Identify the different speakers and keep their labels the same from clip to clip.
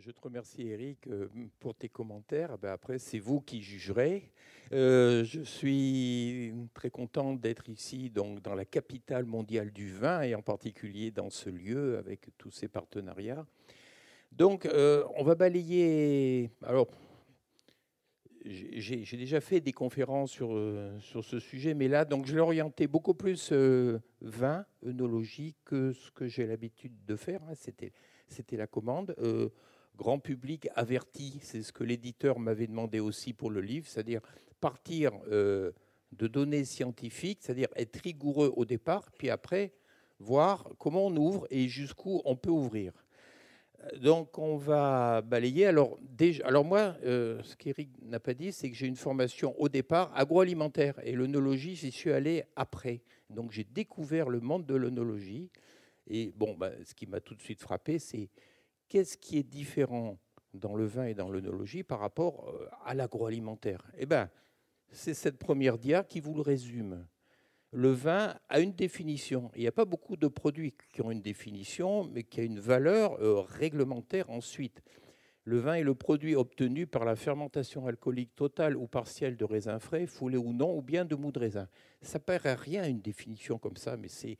Speaker 1: Je te remercie Eric euh, pour tes commentaires. Ben, après, c'est vous qui jugerez. Euh, je suis très content d'être ici, donc dans la capitale mondiale du vin et en particulier dans ce lieu avec tous ces partenariats. Donc, euh, on va balayer. Alors, j'ai déjà fait des conférences sur, sur ce sujet, mais là, donc, je l'ai orienté beaucoup plus vin, œnologie, que ce que j'ai l'habitude de faire. Hein. C'était la commande grand public averti, c'est ce que l'éditeur m'avait demandé aussi pour le livre, c'est-à-dire partir euh, de données scientifiques, c'est-à-dire être rigoureux au départ, puis après voir comment on ouvre et jusqu'où on peut ouvrir. Donc on va balayer. Alors, déjà, alors moi, euh, ce qu'Éric n'a pas dit, c'est que j'ai une formation au départ agroalimentaire et l'œnologie, j'y suis allé après. Donc j'ai découvert le monde de l'œnologie. Et bon, bah, ce qui m'a tout de suite frappé, c'est qu'est-ce qui est différent dans le vin et dans l'œnologie par rapport euh, à l'agroalimentaire? Eh bien, c'est cette première dia qui vous le résume. Le vin a une définition. Il n'y a pas beaucoup de produits qui ont une définition, mais qui a une valeur euh, réglementaire ensuite. Le vin est le produit obtenu par la fermentation alcoolique totale ou partielle de raisin frais, foulé ou non, ou bien de mou de raisin. Ça paraît rien une définition comme ça, mais c'est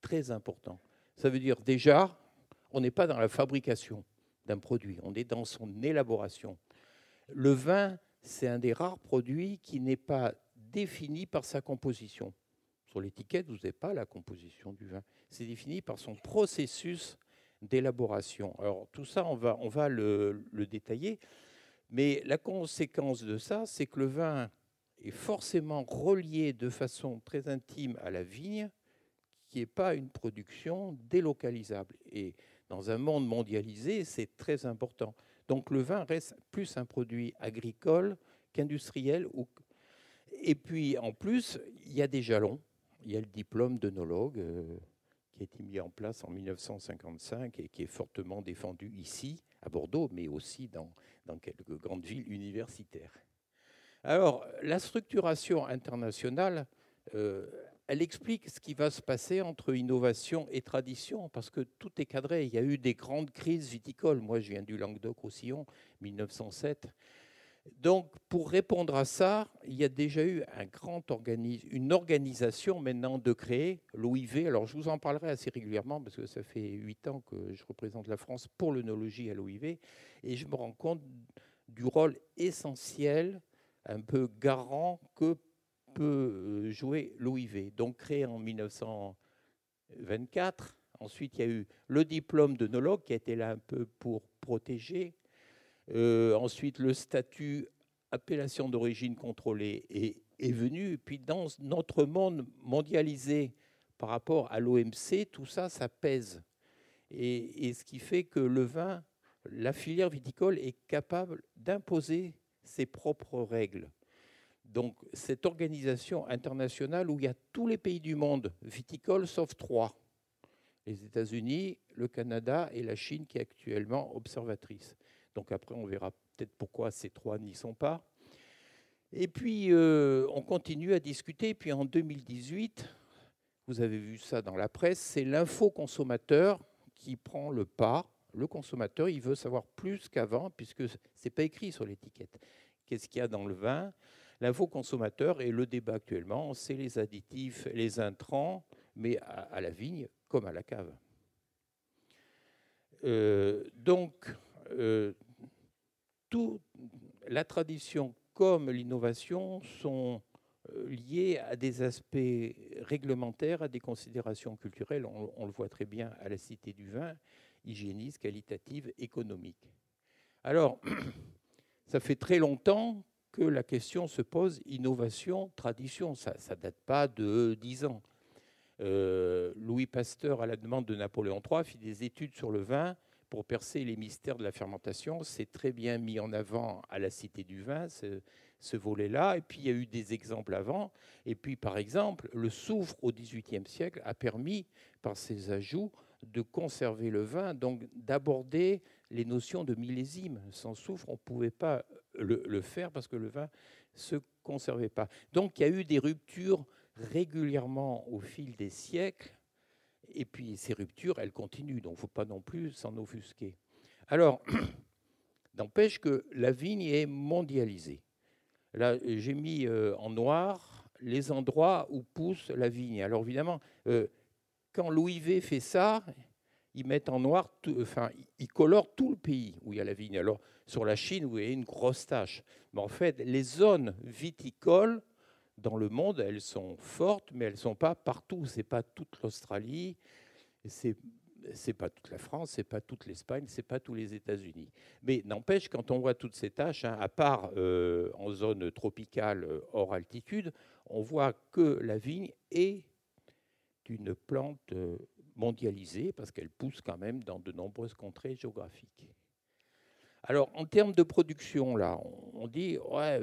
Speaker 1: très important. Ça veut dire déjà, on n'est pas dans la fabrication d'un produit, on est dans son élaboration. Le vin, c'est un des rares produits qui n'est pas défini par sa composition. Sur l'étiquette, vous n'avez pas la composition du vin. C'est défini par son processus d'élaboration. Alors tout ça, on va, on va le, le détailler. Mais la conséquence de ça, c'est que le vin est forcément relié de façon très intime à la vigne, qui n'est pas une production délocalisable. Et dans un monde mondialisé, c'est très important. Donc le vin reste plus un produit agricole qu'industriel. Et puis en plus, il y a des jalons. Il y a le diplôme d'œnologue euh, qui a été mis en place en 1955 et qui est fortement défendu ici, à Bordeaux, mais aussi dans, quelques grandes villes universitaires. Alors, la structuration internationale, euh, elle explique ce qui va se passer entre innovation et tradition, parce que tout est cadré. Il y a eu des grandes crises viticoles. Moi, je viens du Languedoc-Roussillon, 1907. Donc, pour répondre à ça, il y a déjà eu une organisation maintenant de créer l'OIV. Alors, je vous en parlerai assez régulièrement parce que ça fait huit ans que je représente la France pour l'œnologie à l'OIV et je me rends compte du rôle essentiel, un peu garant que peut euh, jouer l'OIV, donc créé en 1924. Ensuite, il y a eu le diplôme de nologue qui été là un peu pour protéger. Euh, ensuite, le statut appellation d'origine contrôlée est, venu. puis, dans notre monde mondialisé par rapport à l'OMC, tout ça, ça pèse. Et, ce qui fait que le vin, la filière viticole est capable d'imposer ses propres règles. Donc cette organisation internationale où il y a tous les pays du monde viticoles sauf trois, les États-Unis, le Canada et la Chine qui est actuellement observatrice. Donc après on verra peut-être pourquoi ces trois n'y sont pas. Et puis euh, on continue à discuter. Puis en 2018, vous avez vu ça dans la presse, c'est l'info consommateur qui prend le pas. Le consommateur, il veut savoir plus qu'avant puisque c'est pas écrit sur l'étiquette. Qu'est-ce qu'il y a dans le vin? L'info consommateur et le débat actuellement, c'est les additifs, les intrants, mais à, la vigne comme à la cave. Euh, donc, euh, toute la tradition comme l'innovation sont euh, liés à des aspects réglementaires, à des considérations culturelles. On, on, le voit très bien à la Cité du vin, hygiéniste, qualitative, économique. Alors, ça fait très longtemps que la question se pose innovation, tradition. Ça ne date pas de dix ans. Euh, Louis Pasteur, à la demande de Napoléon III, fit des études sur le vin pour percer les mystères de la fermentation. C'est très bien mis en avant à la Cité du vin, ce, ce volet-là. Et puis, il y a eu des exemples avant. Et puis, par exemple, le soufre au XVIIIe siècle a permis, par ses ajouts, de conserver le vin, donc d'aborder les notions de millésime. Sans soufre, on ne pouvait pas le, faire parce que le vin se conservait pas. Donc il y a eu des ruptures régulièrement au fil des siècles, et puis ces ruptures, elles continuent, donc il ne faut pas non plus s'en offusquer. Alors, N'empêche que la vigne est mondialisée. Là, j'ai mis euh, en noir les endroits où pousse la vigne. Alors évidemment, euh, quand l'OIV fait ça, ils mettent en noir, enfin, ils colorent tout le pays où il y a la vigne. Alors sur la Chine, vous voyez une grosse tache. Mais en fait, les zones viticoles dans le monde, elles sont fortes, mais elles ne sont pas partout. Ce n'est pas toute l'Australie, c'est c'est pas toute la France, c'est pas toute l'Espagne, c'est pas tous les États-Unis. Mais n'empêche, quand on voit toutes ces tâches, hein, à part euh, en zone tropicale euh, hors altitude, on voit que la vigne est une plante euh, mondialisée parce qu'elle pousse quand même dans de nombreuses contrées géographiques. Alors, en termes de production, là, on dit ouais,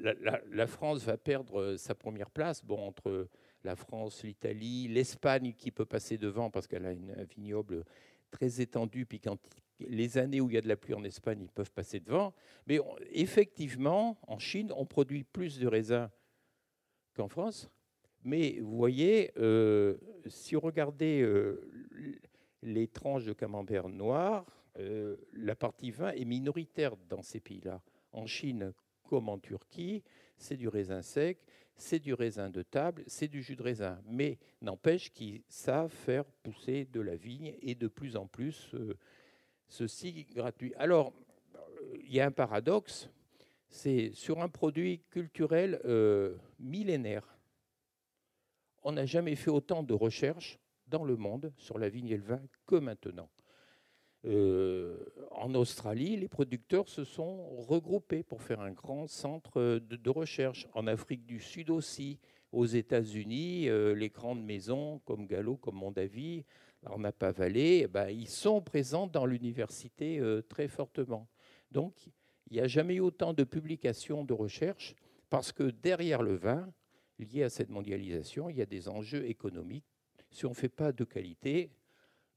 Speaker 1: la, la, France va perdre sa première place. Bon, entre la France, l'Italie, l'Espagne qui peut passer devant parce qu'elle a une, un vignoble très étendu, puis quand les années où il y a de la pluie en Espagne, ils peuvent passer devant. Mais effectivement, en Chine, on produit plus de raisins qu'en France. Mais vous voyez, euh, si vous regardez euh, les tranches de camembert noir, euh, la partie vin est minoritaire dans ces pays-là. En Chine comme en Turquie, c'est du raisin sec c'est du raisin de table, c'est du jus de raisin. Mais n'empêche qu'ils savent faire pousser de la vigne et de plus en plus ceci gratuit. Alors, il y a un paradoxe, c'est sur un produit culturel millénaire, on n'a jamais fait autant de recherches dans le monde sur la vigne et le vin que maintenant. Euh, en Australie, les producteurs se sont regroupés pour faire un grand centre de, recherche. En Afrique du Sud aussi, aux États-Unis, euh, les grandes maisons comme Gallo, comme Mondavi, Napa Valley, eh ben, ils sont présents dans l'université euh, très fortement. Donc, il n'y a jamais eu autant de publications de recherche parce que derrière le vin, lié à cette mondialisation, il y a des enjeux économiques. Si on ne fait pas de qualité,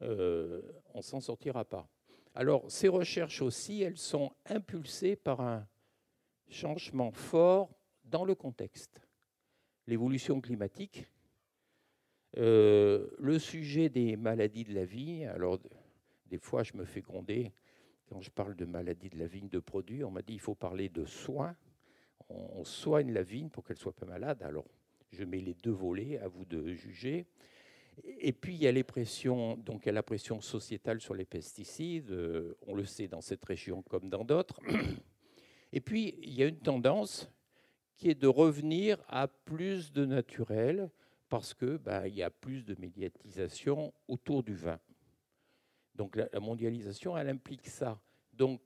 Speaker 1: euh, on s'en sortira pas. Alors, ces recherches aussi, elles sont impulsées par un changement fort dans le contexte. L'évolution climatique, euh, le sujet des maladies de la vigne. Alors, des fois, je me fais gronder quand je parle de maladies de la vigne de produits. On m'a dit qu'il faut parler de soins. On soigne la vigne pour qu'elle soit pas malade. Alors, je mets les deux volets, à vous de juger. Et puis il y a les pressions, donc la pression sociétale sur les pesticides, euh, on le sait dans cette région comme dans d'autres. Et puis il y a une tendance qui est de revenir à plus de naturel parce que bah, il y a plus de médiatisation autour du vin. Donc la mondialisation, elle implique ça. Donc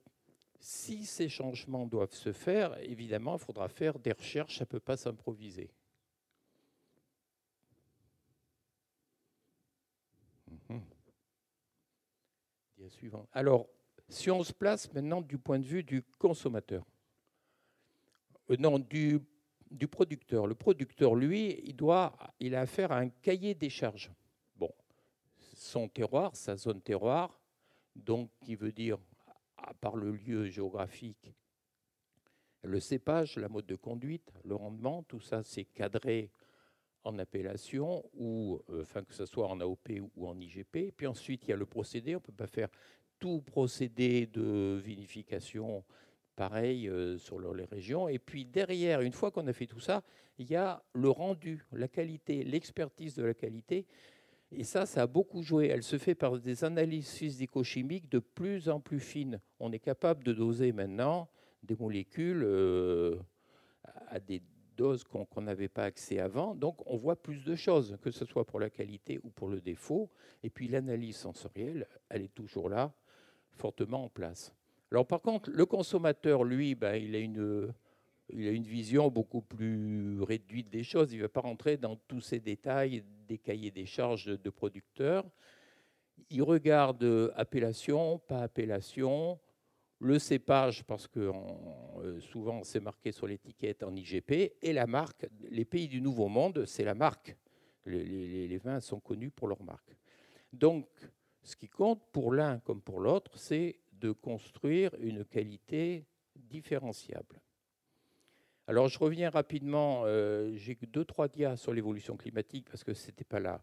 Speaker 1: si ces changements doivent se faire, évidemment, il faudra faire des recherches, ça ne peut pas s'improviser. suivant. Alors, si on se place maintenant du point de vue du consommateur, euh, non, du, du, producteur. Le producteur, lui, il, doit, il a affaire à un cahier des charges. Bon, son terroir, sa zone terroir, donc qui veut dire, à part le lieu géographique, le cépage, la mode de conduite, le rendement, tout ça, c'est cadré en appellation, ou euh, que ce soit en AOP ou en IGP. Puis ensuite, il y a le procédé. On ne peut pas faire tout procédé de vinification pareil euh, sur les régions. Et puis derrière, une fois qu'on a fait tout ça, il y a le rendu, la qualité, l'expertise de la qualité. Et ça, ça a beaucoup joué. Elle se fait par des analyses physico-chimiques de plus en plus fines. On est capable de doser maintenant des molécules euh, à des doses qu'on n'avait pas accès avant. Donc on voit plus de choses, que ce soit pour la qualité ou pour le défaut. Et puis l'analyse sensorielle, elle est toujours là, fortement en place. Alors par contre, le consommateur, lui, ben, il, a une, il a une vision beaucoup plus réduite des choses. Il ne va pas rentrer dans tous ces détails des cahiers des charges de, producteurs. Il regarde appellation, pas appellation, le cépage, parce que euh, souvent c'est marqué sur l'étiquette en IGP, et la marque. Les pays du Nouveau Monde, c'est la marque. Les, vins sont connus pour leur marque. Donc, ce qui compte pour l'un comme pour l'autre, c'est de construire une qualité différenciable. Alors, je reviens rapidement. Euh, j'ai deux, trois dias sur l'évolution climatique parce que ce n'était pas là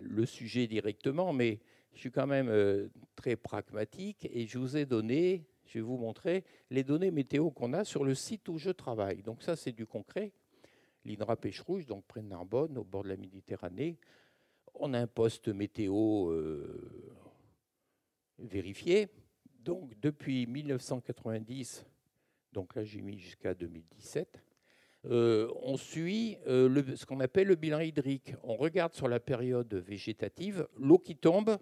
Speaker 1: le sujet directement, mais je suis quand même euh, très pragmatique et je vous ai donné je vais vous montrer les données météo qu'on a sur le site où je travaille. Donc ça, c'est du concret. L'INRA Pêche Rouge, donc près de Narbonne, au bord de la Méditerranée. On a un poste météo euh, vérifié. Donc depuis 1990, donc là j'ai mis jusqu'à 2017, euh, on suit euh, ce qu'on appelle le bilan hydrique. On regarde sur la période végétative l'eau qui tombe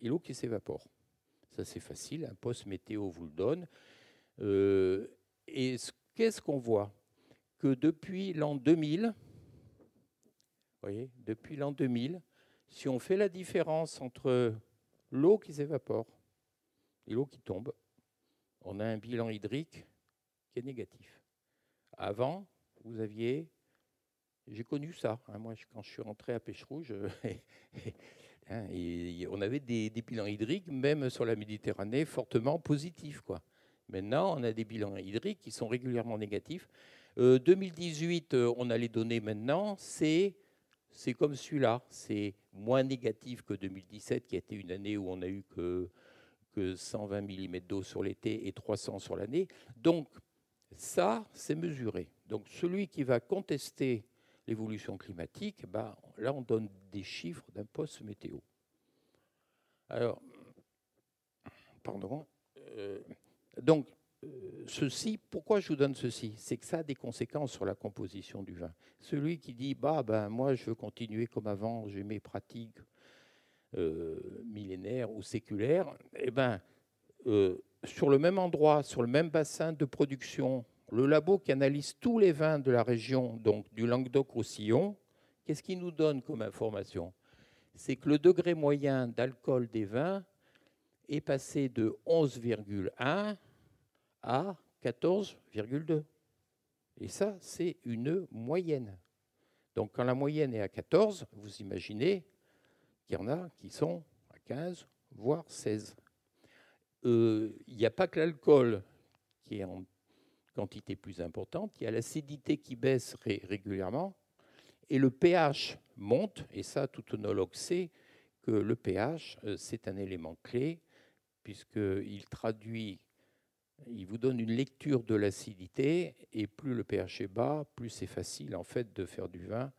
Speaker 1: et l'eau qui s'évapore. Ça, c'est facile, un poste météo vous le donne. Euh, et qu'est-ce qu'on voit? Que depuis l'an 2000, voyez, depuis l'an 2000, si on fait la différence entre l'eau qui s'évapore et l'eau qui tombe, on a un bilan hydrique qui est négatif. Avant, vous aviez, j'ai connu ça, hein, moi quand je suis rentré à Pêche Rouge, Hein, on avait des, bilans hydriques, même sur la Méditerranée, fortement positifs. Maintenant, on a des bilans hydriques qui sont régulièrement négatifs. 2018, euh, euh, on a les données maintenant, c'est, c'est comme celui-là. C'est moins négatif que 2017, qui a été une année où on a eu que, que 120 mm d'eau sur l'été et 300 sur l'année. Donc, ça, c'est mesuré. Donc, celui qui va contester l'évolution climatique, bah, là, on donne des chiffres d'un poste météo. Alors, pardon. Euh, donc, euh, ceci, pourquoi je vous donne ceci? C'est que ça a des conséquences sur la composition du vin. Celui qui dit, bah, ben, moi, je veux continuer comme avant, j'ai mes pratiques euh, millénaires ou séculaires, eh ben, sur le même endroit, sur le même bassin de production, le labo qui analyse tous les vins de la région, donc du Languedoc-Roussillon, qu'est-ce qu'il nous donne comme information? C'est que le degré moyen d'alcool des vins est passé de 11,1 à 14,2. Et ça, c'est une moyenne. Donc quand la moyenne est à 14, vous imaginez qu'il y en a qui sont à 15, voire 16. Euh, il n'y a pas que l'alcool qui est en quantité plus importante, il y a l'acidité qui baisse régulièrement, et le pH monte, et ça, tout onologue sait que le pH, euh, c'est un élément clé, puisqu'il traduit, il vous donne une lecture de l'acidité, et plus le pH est bas, plus c'est facile en fait de faire du vin,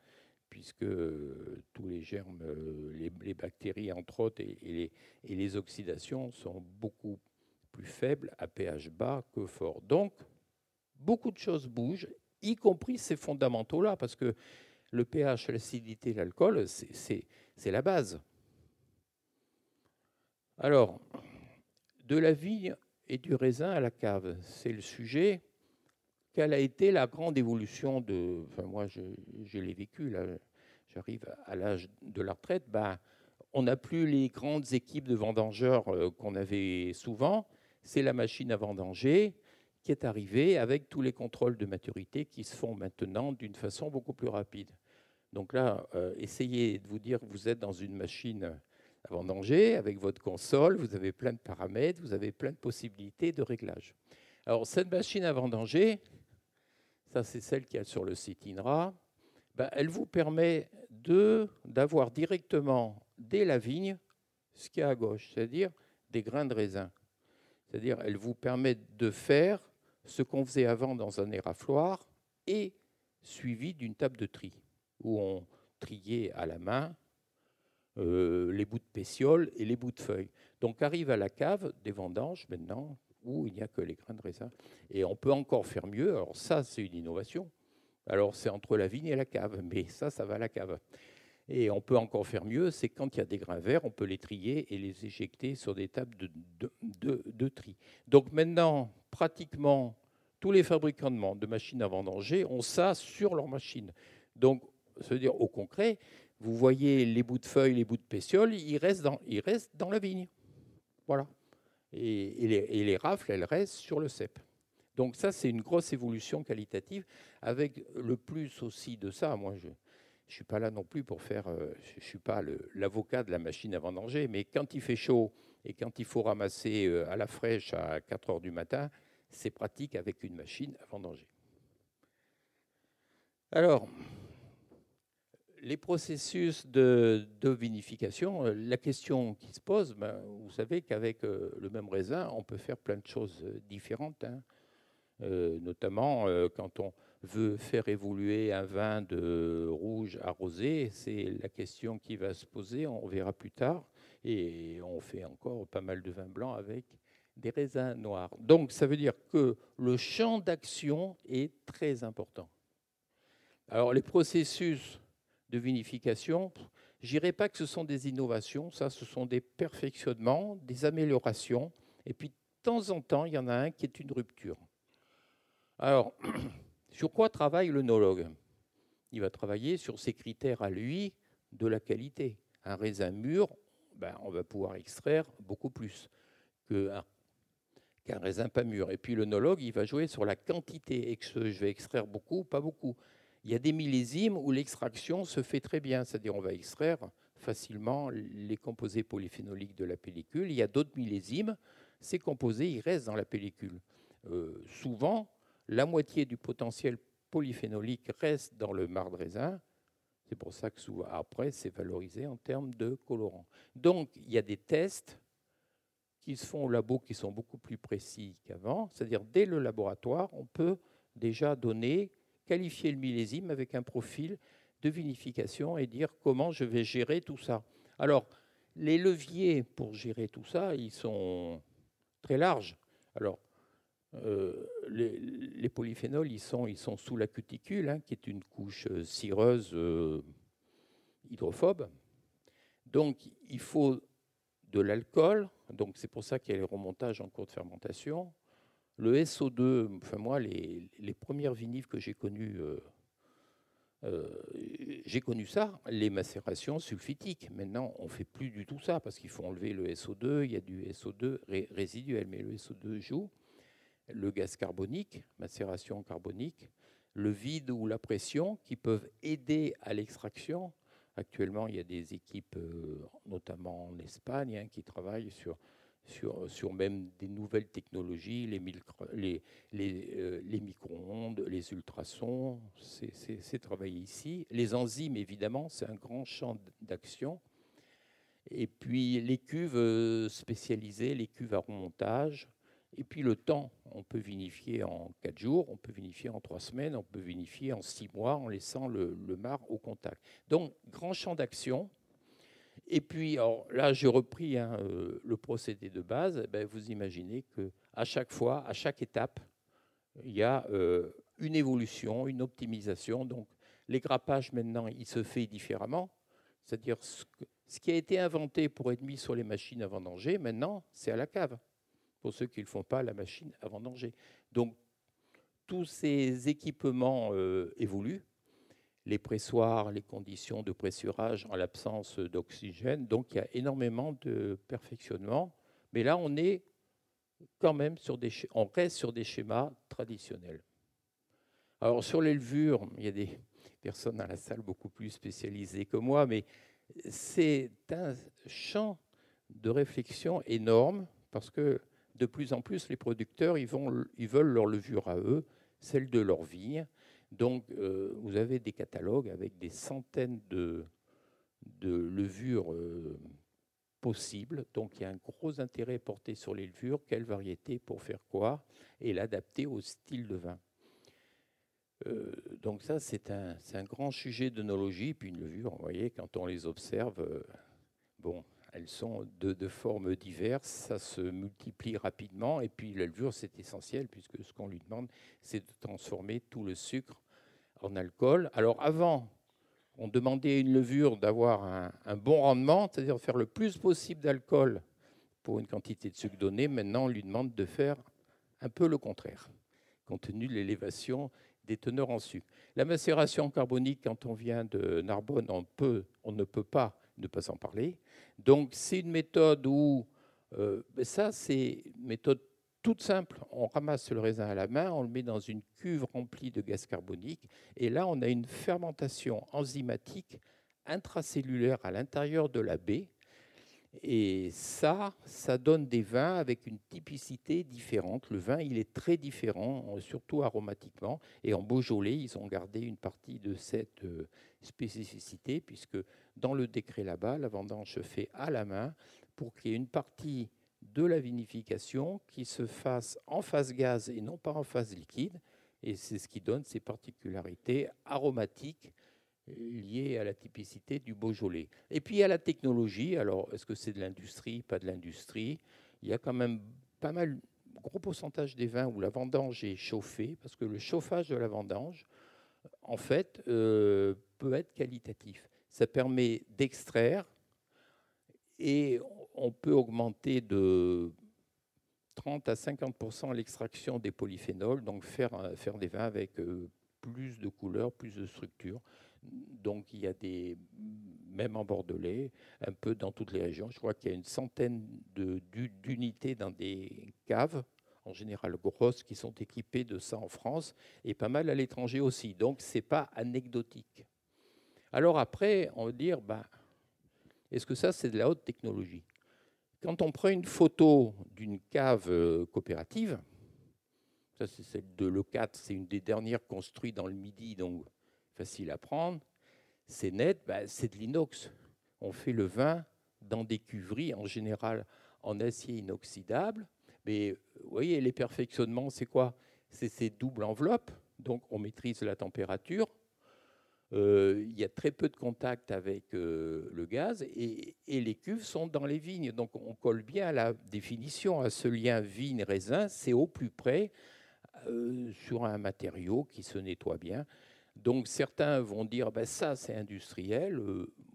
Speaker 1: puisque euh, tous les germes, euh, les, bactéries entre autres, et, les, oxydations sont beaucoup plus faibles à pH bas que fort. Donc, beaucoup de choses bougent, y compris ces fondamentaux-là, parce que le pH, l'acidité, l'alcool, c'est la base. Alors, de la vigne et du raisin à la cave, c'est le sujet. Quelle a été la grande évolution de. Enfin, moi, je, l'ai vécu, là, j'arrive à l'âge de la retraite. Ben, on n'a plus les grandes équipes de vendangeurs euh, qu'on avait souvent. C'est la machine à vendanger qui est arrivé avec tous les contrôles de maturité qui se font maintenant d'une façon beaucoup plus rapide. Donc là, euh, essayez de vous dire que vous êtes dans une machine à vendanger avec votre console, vous avez plein de paramètres, vous avez plein de possibilités de réglage. Alors cette machine à vendanger, ça c'est celle qui est sur le site INRA, ben, elle vous permet d'avoir directement dès la vigne ce qu'il y a à gauche, c'est-à-dire des grains de raisin. C'est-à-dire elle vous permet de faire ce qu'on faisait avant dans un érafloir et suivi d'une table de tri où on triait à la main euh, les bouts de pétiole et les bouts de feuilles. Donc arrive à la cave des vendanges maintenant où il n'y a que les grains de raisin. Et on peut encore faire mieux. Alors ça, c'est une innovation. Alors c'est entre la vigne et la cave, mais ça, ça va à la cave. Et on peut encore faire mieux, c'est quand il y a des grains verts, on peut les trier et les éjecter sur des tables de, tri. Donc maintenant, pratiquement tous les fabricants de machines à vendanger ont ça sur leur machine. Donc, veut dire au concret, vous voyez les bouts de feuilles, les bouts de pétiole, ils restent dans, ils restent dans la vigne. Voilà. Et, les, rafles, elles restent sur le cep. Donc ça, c'est une grosse évolution qualitative, avec le plus aussi de ça. Moi, je, je ne suis pas là non plus pour faire, euh, je ne suis pas l'avocat de la machine à vendanger, mais quand il fait chaud et quand il faut ramasser euh, à la fraîche à 4 heures du matin, c'est pratique avec une machine à vendanger. Alors, les processus de, vinification, euh, la question qui se pose, ben, vous savez qu'avec euh, le même raisin, on peut faire plein de choses différentes. Hein. notamment quand on veut faire évoluer un vin de rouge à rosé, c'est la question qui va se poser, on verra plus tard. Et on fait encore pas mal de vins blancs avec des raisins noirs. Donc ça veut dire que le champ d'action est très important. Alors les processus de vinification, je dirais pas que ce sont des innovations, ça ce sont des perfectionnements, des améliorations, et puis de temps en temps, il y en a un qui est une rupture. Alors, sur quoi travaille le nologue Il va travailler sur ses critères à lui de la qualité. Un raisin mûr, ben, on va pouvoir extraire beaucoup plus qu'un raisin pas mûr. Et puis le nologue, il va jouer sur la quantité. Que je vais extraire beaucoup, pas beaucoup? Il y a des millésimes où l'extraction se fait très bien, c'est-à-dire on va extraire facilement les composés polyphénoliques de la pellicule. Il y a d'autres millésimes, ces composés, ils restent dans la pellicule. Euh, souvent, la moitié du potentiel polyphénolique reste dans le marc de raisin. C'est pour ça que souvent, après, c'est valorisé en termes de colorant. Donc, il y a des tests qui se font au labo qui sont beaucoup plus précis qu'avant. C'est-à-dire, dès le laboratoire, on peut déjà donner qualifier le millésime avec un profil de vinification et dire comment je vais gérer tout ça. Alors, les leviers pour gérer tout ça, ils sont très larges. Alors, euh, les, polyphénols, ils sont, sous la cuticule, hein, qui est une couche euh, cireuse euh, hydrophobe. Donc, il faut de l'alcool. Donc, c'est pour ça qu'il y a les remontages en cours de fermentation. Le SO2, enfin moi, les, premières vinives que j'ai connues, euh, euh, j'ai connu ça, les macérations sulfitiques. Maintenant, on fait plus du tout ça parce qu'il faut enlever le SO2, il y a du SO2 résiduel, mais le SO2 joue. Le gaz carbonique, macération carbonique, le vide ou la pression qui peuvent aider à l'extraction. Actuellement, il y a des équipes, euh, notamment en Espagne, hein, qui travaillent sur sur, même des nouvelles technologies, les, les, les, euh, les micro-ondes, les ultrasons, c'est travaillé ici. Les enzymes, évidemment, c'est un grand champ d'action. Et puis les cuves euh, spécialisées, les cuves à remontage. Et puis le temps, on peut vinifier en 4 jours, on peut vinifier en 3 semaines, on peut vinifier en 6 mois en laissant le, le mar au contact. Donc, grand champ d'action et puis, là, j'ai repris hein, euh, le procédé de base. Eh ben, vous imaginez qu'à chaque fois, à chaque étape, il y a euh, une évolution, une optimisation. Donc, les grappages, maintenant, il se fait différemment. C'est-à-dire, ce, ce, qui a été inventé pour être mis sur les machines à vendanger, maintenant, c'est à la cave, pour ceux qui ne font pas à la machine à vendanger. Donc, tous ces équipements euh, évoluent les pressoirs, les conditions de pressurage en l'absence d'oxygène. Donc il y a énormément de perfectionnement. Mais là, on est quand même sur des, on reste sur des schémas traditionnels. Alors sur les levures, il y a des personnes dans la salle beaucoup plus spécialisées que moi, mais c'est un champ de réflexion énorme parce que de plus en plus les producteurs ils, vont, ils veulent leur levure à eux, celle de leur vigne. Donc, euh, vous avez des catalogues avec des centaines de, levures euh, possibles. Donc, il y a un gros intérêt porté sur les levures, quelle variété pour faire quoi, et l'adapter au style de vin. Euh, donc ça, c'est un, grand sujet d'œnologie. Puis une levure, vous voyez, quand on les observe, bon, elles sont de, formes diverses, ça se multiplie rapidement, et puis la levure, c'est essentiel, puisque ce qu'on lui demande, c'est de transformer tout le sucre en alcool. Alors avant, on demandait à une levure d'avoir un, bon rendement, c'est-à-dire faire le plus possible d'alcool pour une quantité de sucre donnée. Maintenant, on lui demande de faire un peu le contraire, compte tenu de l'élévation des teneurs en sucre. La macération carbonique, quand on vient de Narbonne, on, ne peut pas ne pas en parler. Donc c'est une méthode où, euh, ben ça c'est une méthode toute simple. On ramasse le raisin à la main, on le met dans une cuve remplie de gaz carbonique, et là on a une fermentation enzymatique intracellulaire à l'intérieur de la baie. Et ça, ça donne des vins avec une typicité différente. Le vin, il est très différent, surtout aromatiquement. Et en Beaujolais, ils ont gardé une partie de cette euh, spécificité, puisque dans le décret là-bas, la vendange se fait à la main pour qu'il y ait une partie de la vinification qui se fasse en phase gaz et non pas en phase liquide. Et c'est ce qui donne ces particularités aromatiques liées à la typicité du Beaujolais. Et puis a la technologie. Alors, est-ce que c'est de l'industrie, pas de l'industrie? Il y a quand même pas mal, gros pourcentage des vins où la vendange est chauffée, parce que le chauffage de la vendange, en fait, euh, peut être qualitatif. Ça permet d'extraire et on peut augmenter de 30 à 50% l'extraction des polyphénols, donc faire, des vins avec euh, plus de couleurs, plus de structure. Donc il y a des, même en Bordelais, un peu dans toutes les régions, je crois qu'il y a une centaine d'unités dans des caves, en général grosses, qui sont équipées de ça en France, et pas mal à l'étranger aussi. Donc ce n'est pas anecdotique. Alors après, on va dire, bah, est-ce que ça c'est de la haute technologie? Quand on prend une photo d'une cave euh, coopérative, c'est celle de l'E4, c'est une des dernières construites dans le Midi, donc facile à prendre, c'est net, bah, c'est de l'inox. On fait le vin dans des cuveries, en général en acier inoxydable. Mais vous voyez, les perfectionnements, c'est quoi? C'est ces doubles enveloppes, donc on maîtrise la température. Euh, il y a très peu de contact avec euh, le gaz et, les cuves sont dans les vignes. Donc on colle bien à la définition, à ce lien vigne-raisin, c'est au plus près euh, sur un matériau qui se nettoie bien. Donc certains vont dire ben, ça c'est industriel.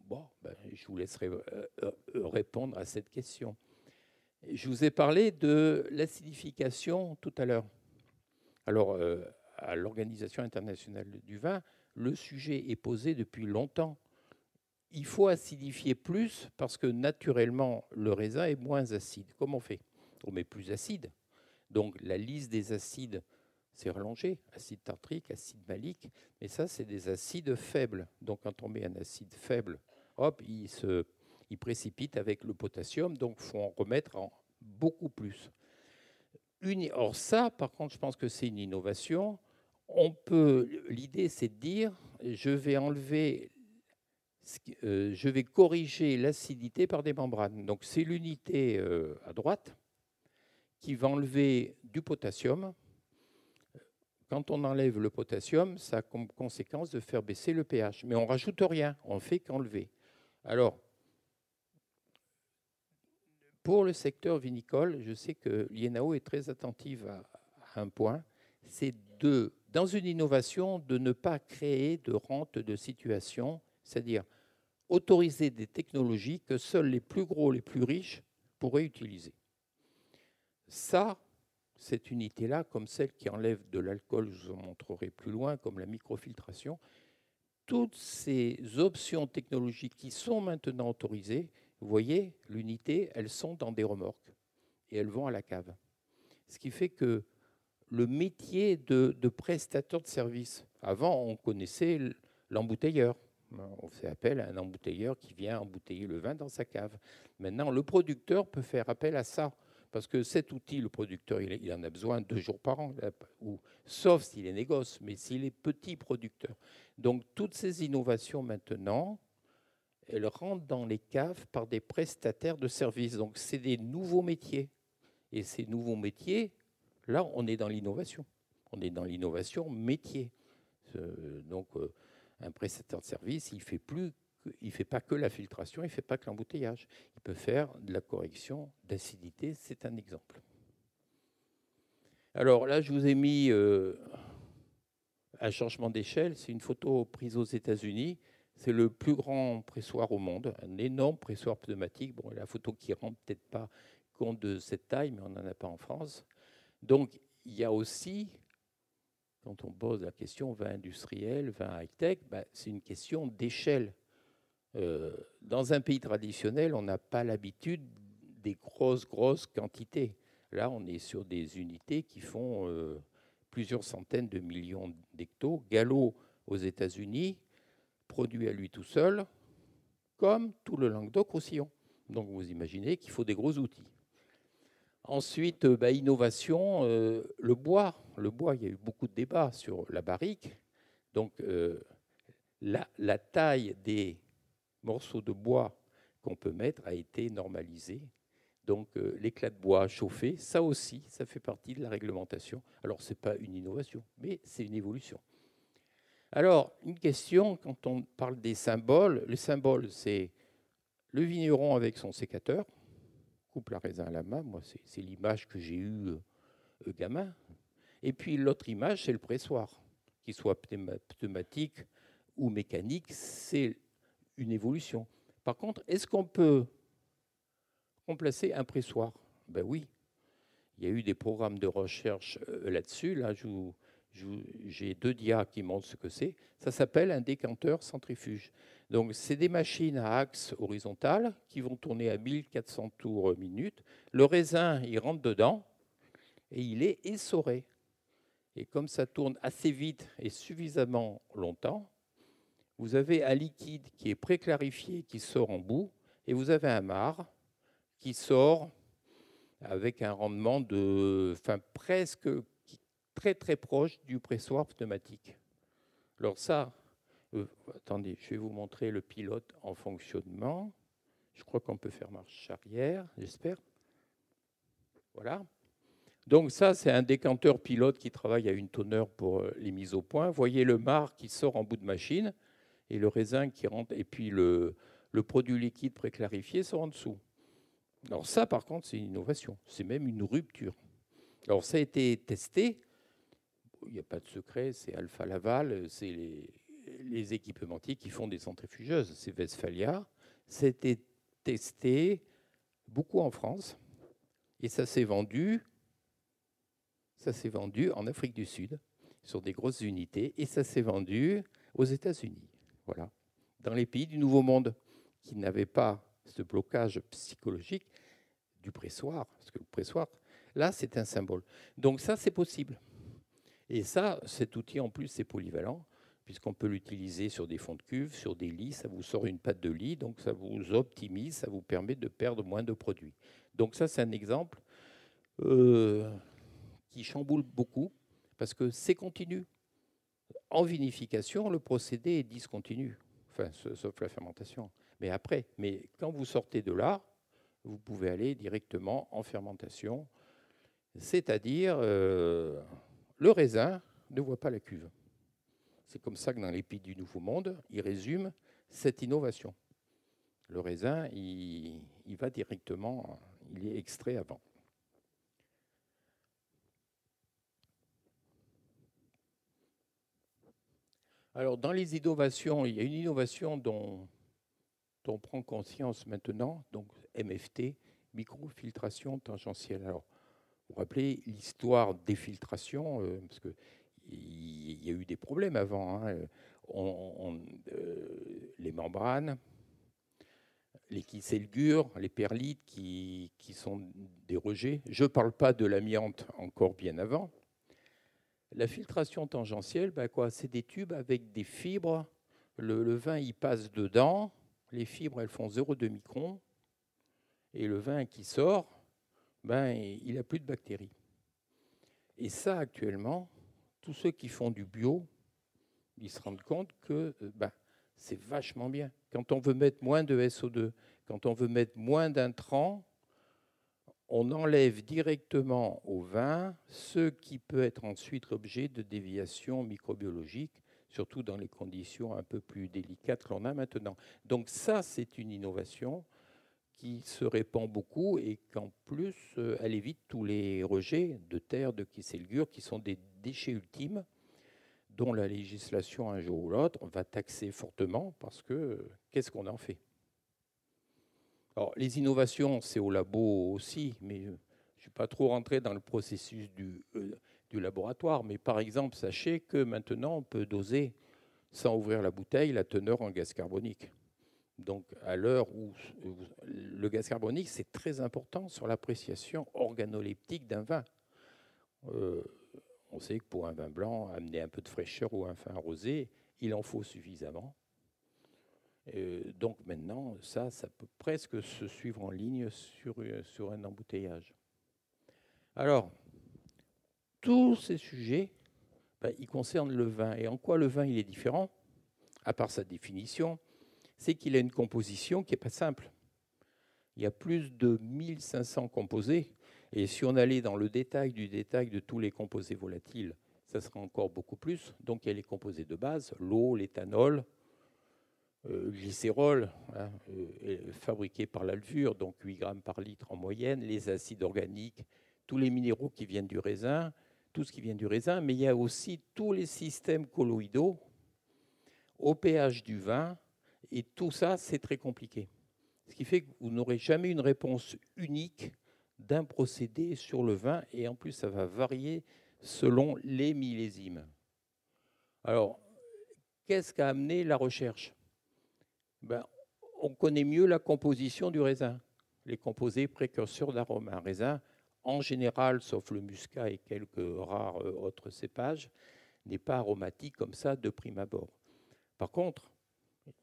Speaker 1: Bon, ben, je vous laisserai répondre à cette question. Je vous ai parlé de l'acidification tout à l'heure. Alors, à l'Organisation internationale du vin, le sujet est posé depuis longtemps. Il faut acidifier plus parce que naturellement, le raisin est moins acide. Comment on fait? On met plus acide. Donc, la liste des acides c'est rallongé, acide tartrique, acide malique, mais ça, c'est des acides faibles. Donc, quand on met un acide faible, hop, il se il précipite avec le potassium, donc faut en remettre beaucoup plus. Une, or, ça, par contre, je pense que c'est une innovation. On peut, l'idée, c'est de dire, je vais enlever, euh, je vais corriger l'acidité par des membranes. Donc, c'est l'unité euh, à droite qui va enlever du potassium, quand on enlève le potassium, ça a comme conséquence de faire baisser le pH. Mais on rajoute rien, on fait qu'enlever. Alors, pour le secteur vinicole, je sais que l'INAO est très attentive à, un point, c'est de, dans une innovation, de ne pas créer de rente de situation, c'est-à-dire autoriser des technologies que seuls les plus gros, les plus riches pourraient utiliser. Ça, cette unité-là, comme celle qui enlève de l'alcool, je vous en montrerai plus loin, comme la microfiltration, toutes ces options technologiques qui sont maintenant autorisées, vous voyez, l'unité, elles sont dans des remorques et elles vont à la cave. Ce qui fait que le métier de, prestateur de service, avant on connaissait l'embouteilleur. On fait appel à un embouteilleur qui vient embouteiller le vin dans sa cave. Maintenant, le producteur peut faire appel à ça parce que cet outil, le producteur, il, en a besoin deux jours par an, ou, sauf s'il est négoce, mais s'il est petit producteur. Donc toutes ces innovations maintenant, elles rentrent dans les caves par des prestataires de services. Donc c'est des nouveaux métiers. Et ces nouveaux métiers, là, on est dans l'innovation. On est dans l'innovation métier. donc euh, un prestataire de service, il fait fait pas que la filtration, il ne fait pas que l'embouteillage. Il peut faire de la correction d'acidité, c'est un exemple. Alors là, je vous ai mis euh, un changement d'échelle. C'est une photo prise aux États-Unis. C'est le plus grand pressoir au monde, un énorme pressoir pneumatique. Bon, la photo qui rend peut-être pas compte de cette taille, mais on n'en a pas en France. Donc, il y a aussi, quand on pose la question vin industriel, vin high-tech, bah, c'est une question d'échelle. Euh, dans un pays traditionnel, on n'a pas l'habitude des grosses, grosses quantités. Là, on est sur des unités qui font euh, plusieurs centaines de millions d'hectos. Gallo aux États-Unis produit à lui tout seul, comme tout le Languedoc-Roussillon. Donc vous imaginez qu'il faut des gros outils. Ensuite, euh, bah, innovation, euh, le bois. Le bois, il y a eu beaucoup de débats sur la barrique. Donc euh, la, taille des morceaux de bois qu'on peut mettre a été normalisée. Donc l'éclat de bois chauffé, ça aussi, ça fait partie de la réglementation. Alors ce n'est pas une innovation, mais c'est une évolution. Alors, une question, quand on parle des symboles, le symbole, c'est le vigneron avec son sécateur, coupe la raisin à la main, moi c'est l'image que j'ai eue euh, gamin. Et puis l'autre image, c'est le pressoir, qu'il soit pneumatique ou mécanique, c'est une évolution. Par contre, est-ce qu'on peut remplacer un pressoir? Ben oui. Il y a eu des programmes de recherche euh, là-dessus. Là, j'ai deux dias qui montrent ce que c'est. Ça s'appelle un décanteur centrifuge. Donc, c'est des machines à axe horizontal qui vont tourner à 1400 tours minute. Le raisin, il rentre dedans et il est essoré. Et comme ça tourne assez vite et suffisamment longtemps, vous avez un liquide qui est préclarifié qui sort en bout et vous avez un marc qui sort avec un rendement de enfin, presque très très proche du pressoir pneumatique. Alors ça, euh, attendez, je vais vous montrer le pilote en fonctionnement. Je crois qu'on peut faire marche arrière, j'espère. Voilà. Donc ça, c'est un décanteur pilote qui travaille à une tonneur pour euh, les mises au point. Voyez le marc qui sort en bout de machine et le raisin qui rentre, et puis le, le produit liquide préclarifié sort en dessous. Alors ça, par contre, c'est une innovation. C'est même une rupture. Alors ça a été testé il n'y a pas de secret, c'est Alpha Laval, c'est les, les, équipementiers qui font des centrifugeuses, c'est Westphalia. C'était testé beaucoup en France et ça s'est vendu, ça s'est vendu en Afrique du Sud sur des grosses unités et ça s'est vendu aux États-Unis. Voilà, dans les pays du Nouveau Monde qui n'avaient pas ce blocage psychologique du pressoir, parce que le pressoir, là, c'est un symbole. Donc ça, c'est possible. Et ça, cet outil en plus, c'est polyvalent, puisqu'on peut l'utiliser sur des fonds de cuve, sur des lits, ça vous sort une pâte de lit, donc ça vous optimise, ça vous permet de perdre moins de produits. Donc ça, c'est un exemple euh, qui chamboule beaucoup, parce que c'est continu. En vinification, le procédé est discontinu, sauf la fermentation. Mais après, mais quand vous sortez de là, vous pouvez aller directement en fermentation, c'est-à-dire... Euh, le raisin ne voit pas la cuve. C'est comme ça que dans les pays du Nouveau Monde, il résume cette innovation. Le raisin, il, va directement, il est extrait avant. Alors, dans les innovations, il y a une innovation dont, on prend conscience maintenant, donc MFT, microfiltration tangentielle. Alors, vous vous rappelez l'histoire des filtrations, euh, parce qu'il y a eu des problèmes avant. Hein. Euh, les membranes, les kyselgures, les perlites qui, sont des rejets. Je ne parle pas de l'amiante encore bien avant. La filtration tangentielle, ben quoi, c'est des tubes avec des fibres. Le, vin, il passe dedans. Les fibres, elles font 0,2 microns. Et le vin qui sort, ben, il n'a plus de bactéries. Et ça, actuellement, tous ceux qui font du bio, ils se rendent compte que euh, ben, c'est vachement bien. Quand on veut mettre moins de SO2, quand on veut mettre moins d'intrants, on enlève directement au vin ce qui peut être ensuite l'objet de déviations microbiologiques, surtout dans les conditions un peu plus délicates que l'on a maintenant. Donc ça, c'est une innovation qui se répand beaucoup et qu'en plus, euh, elle évite tous les rejets de terre, de kyselgure, qui sont des déchets ultimes dont la législation, un jour ou l'autre, va taxer fortement parce que qu'est-ce qu'on en fait? Alors, les innovations, c'est au labo aussi, mais je ne suis pas trop rentré dans le processus du, euh, du laboratoire. Mais par exemple, sachez que maintenant, on peut doser, sans ouvrir la bouteille, la teneur en gaz carbonique. Donc, à l'heure où le gaz carbonique, c'est très important sur l'appréciation organoleptique d'un vin. Euh, on sait que pour un vin blanc, amener un peu de fraîcheur ou un vin rosé, il en faut suffisamment. donc maintenant, ça, ça peut presque se suivre en ligne sur, un embouteillage. Alors, tous ces sujets, ben, ils concernent le vin. Et en quoi le vin il est différent, à part sa définition, c'est qu'il a une composition qui n'est pas simple. Il y a plus de 1500 composés. Et si on allait dans le détail du détail de tous les composés volatiles, ça serait encore beaucoup plus. Donc il y a les composés de base, l'eau, l'éthanol, euh, glycérol, hein, euh, fabriqué par la levure, donc 8 grammes par litre en moyenne, les acides organiques, tous les minéraux qui viennent du raisin, tout ce qui vient du raisin, mais il y a aussi tous les systèmes colloïdaux au pH du vin, et tout ça, c'est très compliqué. Ce qui fait que vous n'aurez jamais une réponse unique d'un procédé sur le vin, et en plus, ça va varier selon les millésimes. Alors, qu'est-ce qu'a amené la recherche? Ben, On connaît mieux la composition du raisin, les composés précurseurs d'arômes. Un raisin, en général, sauf le muscat et quelques rares euh, autres cépages, n'est pas aromatique comme ça de prime abord. Par contre,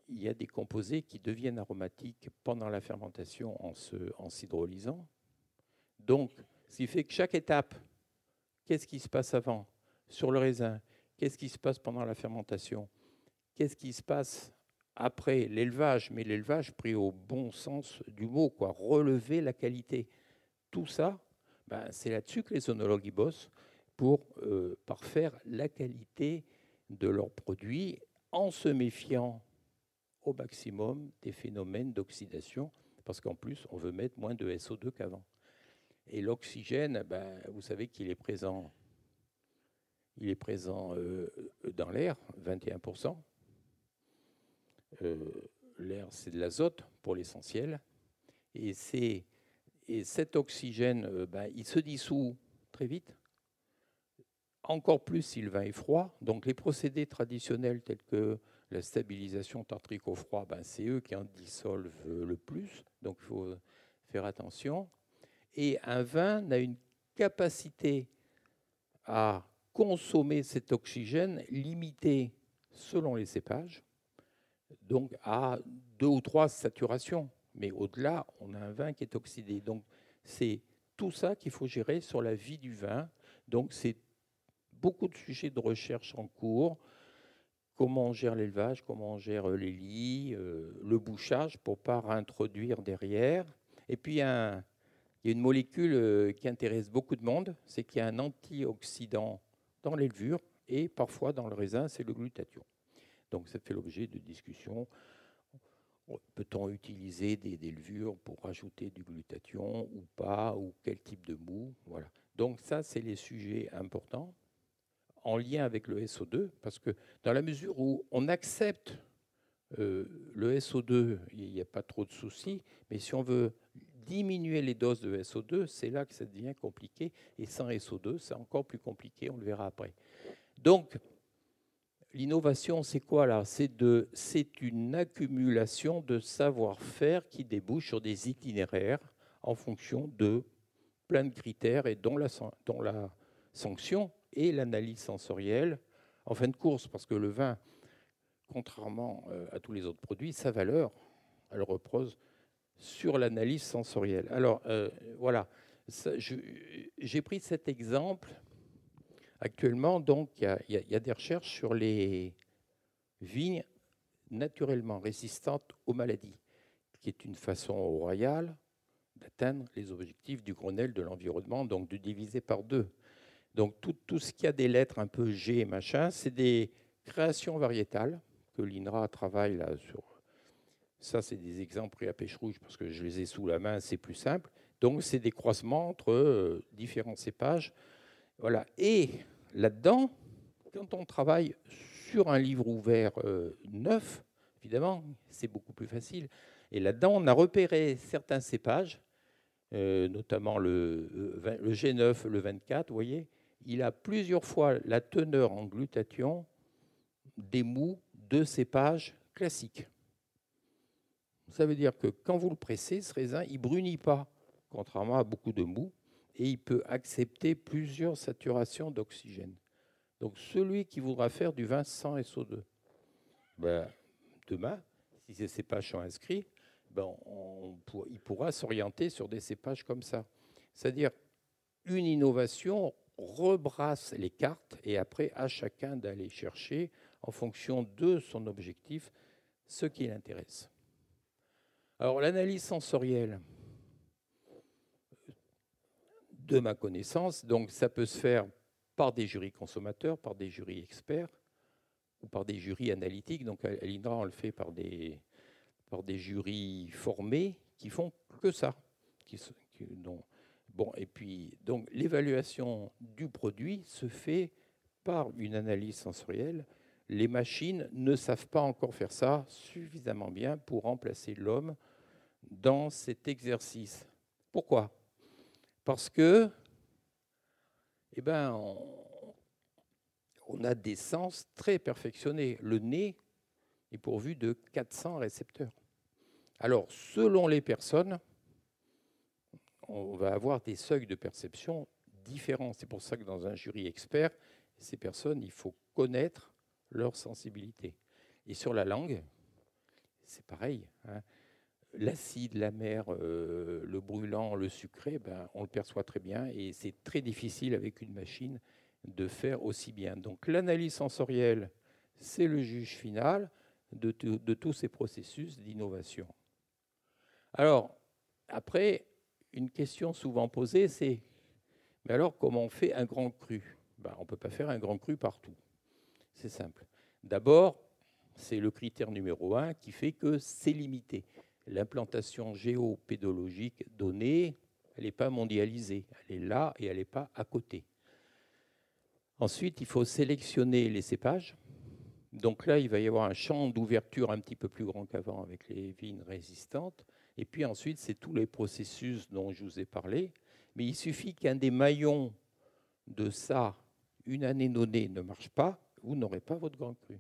Speaker 1: il y a des composés qui deviennent aromatiques pendant la fermentation en, en s'hydrolysant. Donc, ce qui fait que chaque étape, qu'est-ce qui se passe avant sur le raisin? Qu'est-ce qui se passe pendant la fermentation? Qu'est-ce qui se passe après l'élevage? Mais l'élevage pris au bon sens du mot, quoi, relever la qualité. Tout ça, ben, c'est là-dessus que les onologues bossent pour euh, parfaire la qualité de leurs produits en se méfiant au maximum des phénomènes d'oxydation, parce qu'en plus, on veut mettre moins de SO2 qu'avant. Et l'oxygène, ben, vous savez qu'il est présent, il est présent euh, dans l'air, 21%. Euh, l'air, c'est de l'azote pour l'essentiel. Et et cet oxygène, euh, ben, il se dissout très vite, encore plus si le vin est froid. Donc les procédés traditionnels tels que la stabilisation tartrique au froid, ben, c'est eux qui en dissolvent le plus. Donc il faut faire attention. Et un vin a une capacité à consommer cet oxygène limitée selon les cépages, donc à deux ou trois saturations. Mais au-delà, on a un vin qui est oxydé. Donc c'est tout ça qu'il faut gérer sur la vie du vin. Donc c'est beaucoup de sujets de recherche en cours. Comment on gère l'élevage, comment on gère euh, les lits, euh, le bouchage pour ne pas réintroduire derrière. Et puis il y, a une molécule euh, qui intéresse beaucoup de monde, c'est qu'il y a un antioxydant dans les levures et parfois dans le raisin, c'est le glutathion. Donc ça fait l'objet de discussions Peut-on utiliser des, levures pour rajouter du glutathion ou pas, ou quel type de mou? Voilà. Donc ça, c'est les sujets importants en lien avec le SO2, parce que dans la mesure où on accepte euh, le SO2, il n'y a pas trop de soucis, mais si on veut diminuer les doses de SO2, c'est là que ça devient compliqué, et sans SO2, c'est encore plus compliqué, on le verra après. Donc, L'innovation, c'est quoi là? C'est une accumulation de savoir-faire qui débouche sur des itinéraires en fonction de plein de critères et dont la, la sanction et l'analyse sensorielle en fin de course, parce que le vin, contrairement euh, à tous les autres produits, sa valeur, elle repose sur l'analyse sensorielle. Alors euh, voilà, j'ai pris cet exemple Actuellement, donc, il y, a des recherches sur les vignes naturellement résistantes aux maladies, qui est une façon royale d'atteindre les objectifs du Grenelle de l'environnement, donc de diviser par deux. Donc tout, ce qui a des lettres un peu G machin, c'est des créations variétales que l'INRA travaille là sur. Ça, c'est des exemples pris à pêche rouge parce que je les ai sous la main, c'est plus simple. Donc c'est des croisements entre euh, différents cépages. Voilà. Et là-dedans, quand on travaille sur un livre ouvert euh, neuf, évidemment, c'est beaucoup plus facile. Et là-dedans, on a repéré certains cépages, euh, notamment le, le, G9, le 24, vous voyez, il a plusieurs fois la teneur en glutathion des mous de cépages classiques. Ça veut dire que quand vous le pressez, ce raisin, il brunit pas, contrairement à beaucoup de mous et il peut accepter plusieurs saturations d'oxygène. Donc celui qui voudra faire du vin sans SO2, ben, demain, si ces cépages sont inscrits, ben il pourra s'orienter sur des cépages comme ça. C'est-à-dire une innovation rebrasse les cartes et après à chacun d'aller chercher en fonction de son objectif ce qui l'intéresse. Alors l'analyse sensorielle, de ma connaissance, donc ça peut se faire par des jurys consommateurs, par des jurys experts ou par des jurys analytiques. Donc à l'INRA, on le fait par des, par des jurys formés qui font que ça. Qui, bon, et puis, donc l'évaluation du produit se fait par une analyse sensorielle. Les machines ne savent pas encore faire ça suffisamment bien pour remplacer l'homme dans cet exercice. Pourquoi? Parce que, eh ben, on, a des sens très perfectionnés. Le nez est pourvu de 400 récepteurs. Alors, selon les personnes, on va avoir des seuils de perception différents. C'est pour ça que dans un jury expert, ces personnes, il faut connaître leur sensibilité. Et sur la langue, c'est pareil. Hein l'acide, la mer, euh, le brûlant, le sucré, ben, on le perçoit très bien et c'est très difficile avec une machine de faire aussi bien. Donc l'analyse sensorielle, c'est le juge final de, tous ces processus d'innovation. Alors, après, une question souvent posée, c'est, mais alors comment on fait un grand cru? Ben, On ne peut pas faire un grand cru partout. C'est simple. D'abord, c'est le critère numéro un qui fait que c'est limité l'implantation géopédologique donnée, elle n'est pas mondialisée. Elle est là et elle n'est pas à côté. Ensuite, il faut sélectionner les cépages. Donc là, il va y avoir un champ d'ouverture un petit peu plus grand qu'avant avec les vignes résistantes. Et puis ensuite, c'est tous les processus dont je vous ai parlé. Mais il suffit qu'un des maillons de ça, une année donnée, ne marche pas, vous n'aurez pas votre grand cru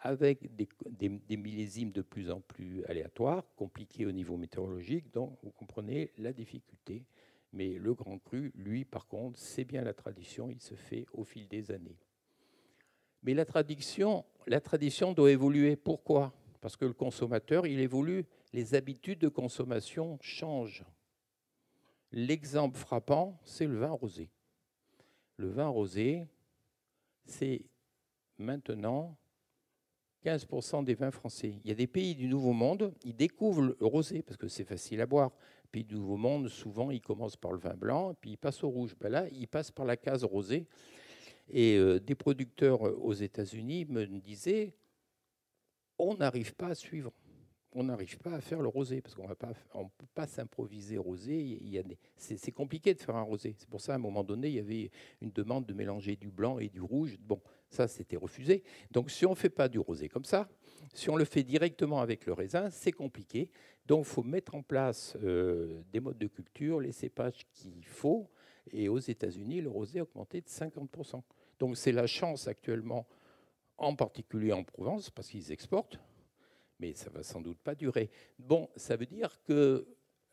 Speaker 1: avec des, millésimes de plus en plus aléatoires, compliqués au niveau météorologique, donc vous comprenez la difficulté. Mais le grand cru, lui, par contre, c'est bien la tradition, il se fait au fil des années. Mais la tradition, la tradition doit évoluer. Pourquoi? Parce que le consommateur, il évolue, les habitudes de consommation changent. L'exemple frappant, c'est le vin rosé. Le vin rosé, c'est maintenant 15% des vins français. Il y a des pays du Nouveau Monde, ils découvrent le rosé parce que c'est facile à boire. Pays du Nouveau Monde, souvent, ils commencent par le vin blanc, puis ils passent au rouge. Ben là, ils passent par la case rosé. Et euh, des producteurs euh, aux États-Unis me disaient on n'arrive pas à suivre. On n'arrive pas à faire le rosé parce qu'on ne peut pas s'improviser rosé. c'est, compliqué de faire un rosé. C'est pour ça, à un moment donné, il y avait une demande de mélanger du blanc et du rouge. Bon, ça, c'était refusé. Donc, si on ne fait pas du rosé comme ça, si on le fait directement avec le raisin, c'est compliqué. Donc, il faut mettre en place euh, des modes de culture, les cépages qu'il faut. Et aux États-Unis, le rosé a augmenté de 50%. Donc, c'est la chance actuellement, en particulier en Provence, parce qu'ils exportent. Mais ça va sans doute pas durer. Bon, ça veut dire que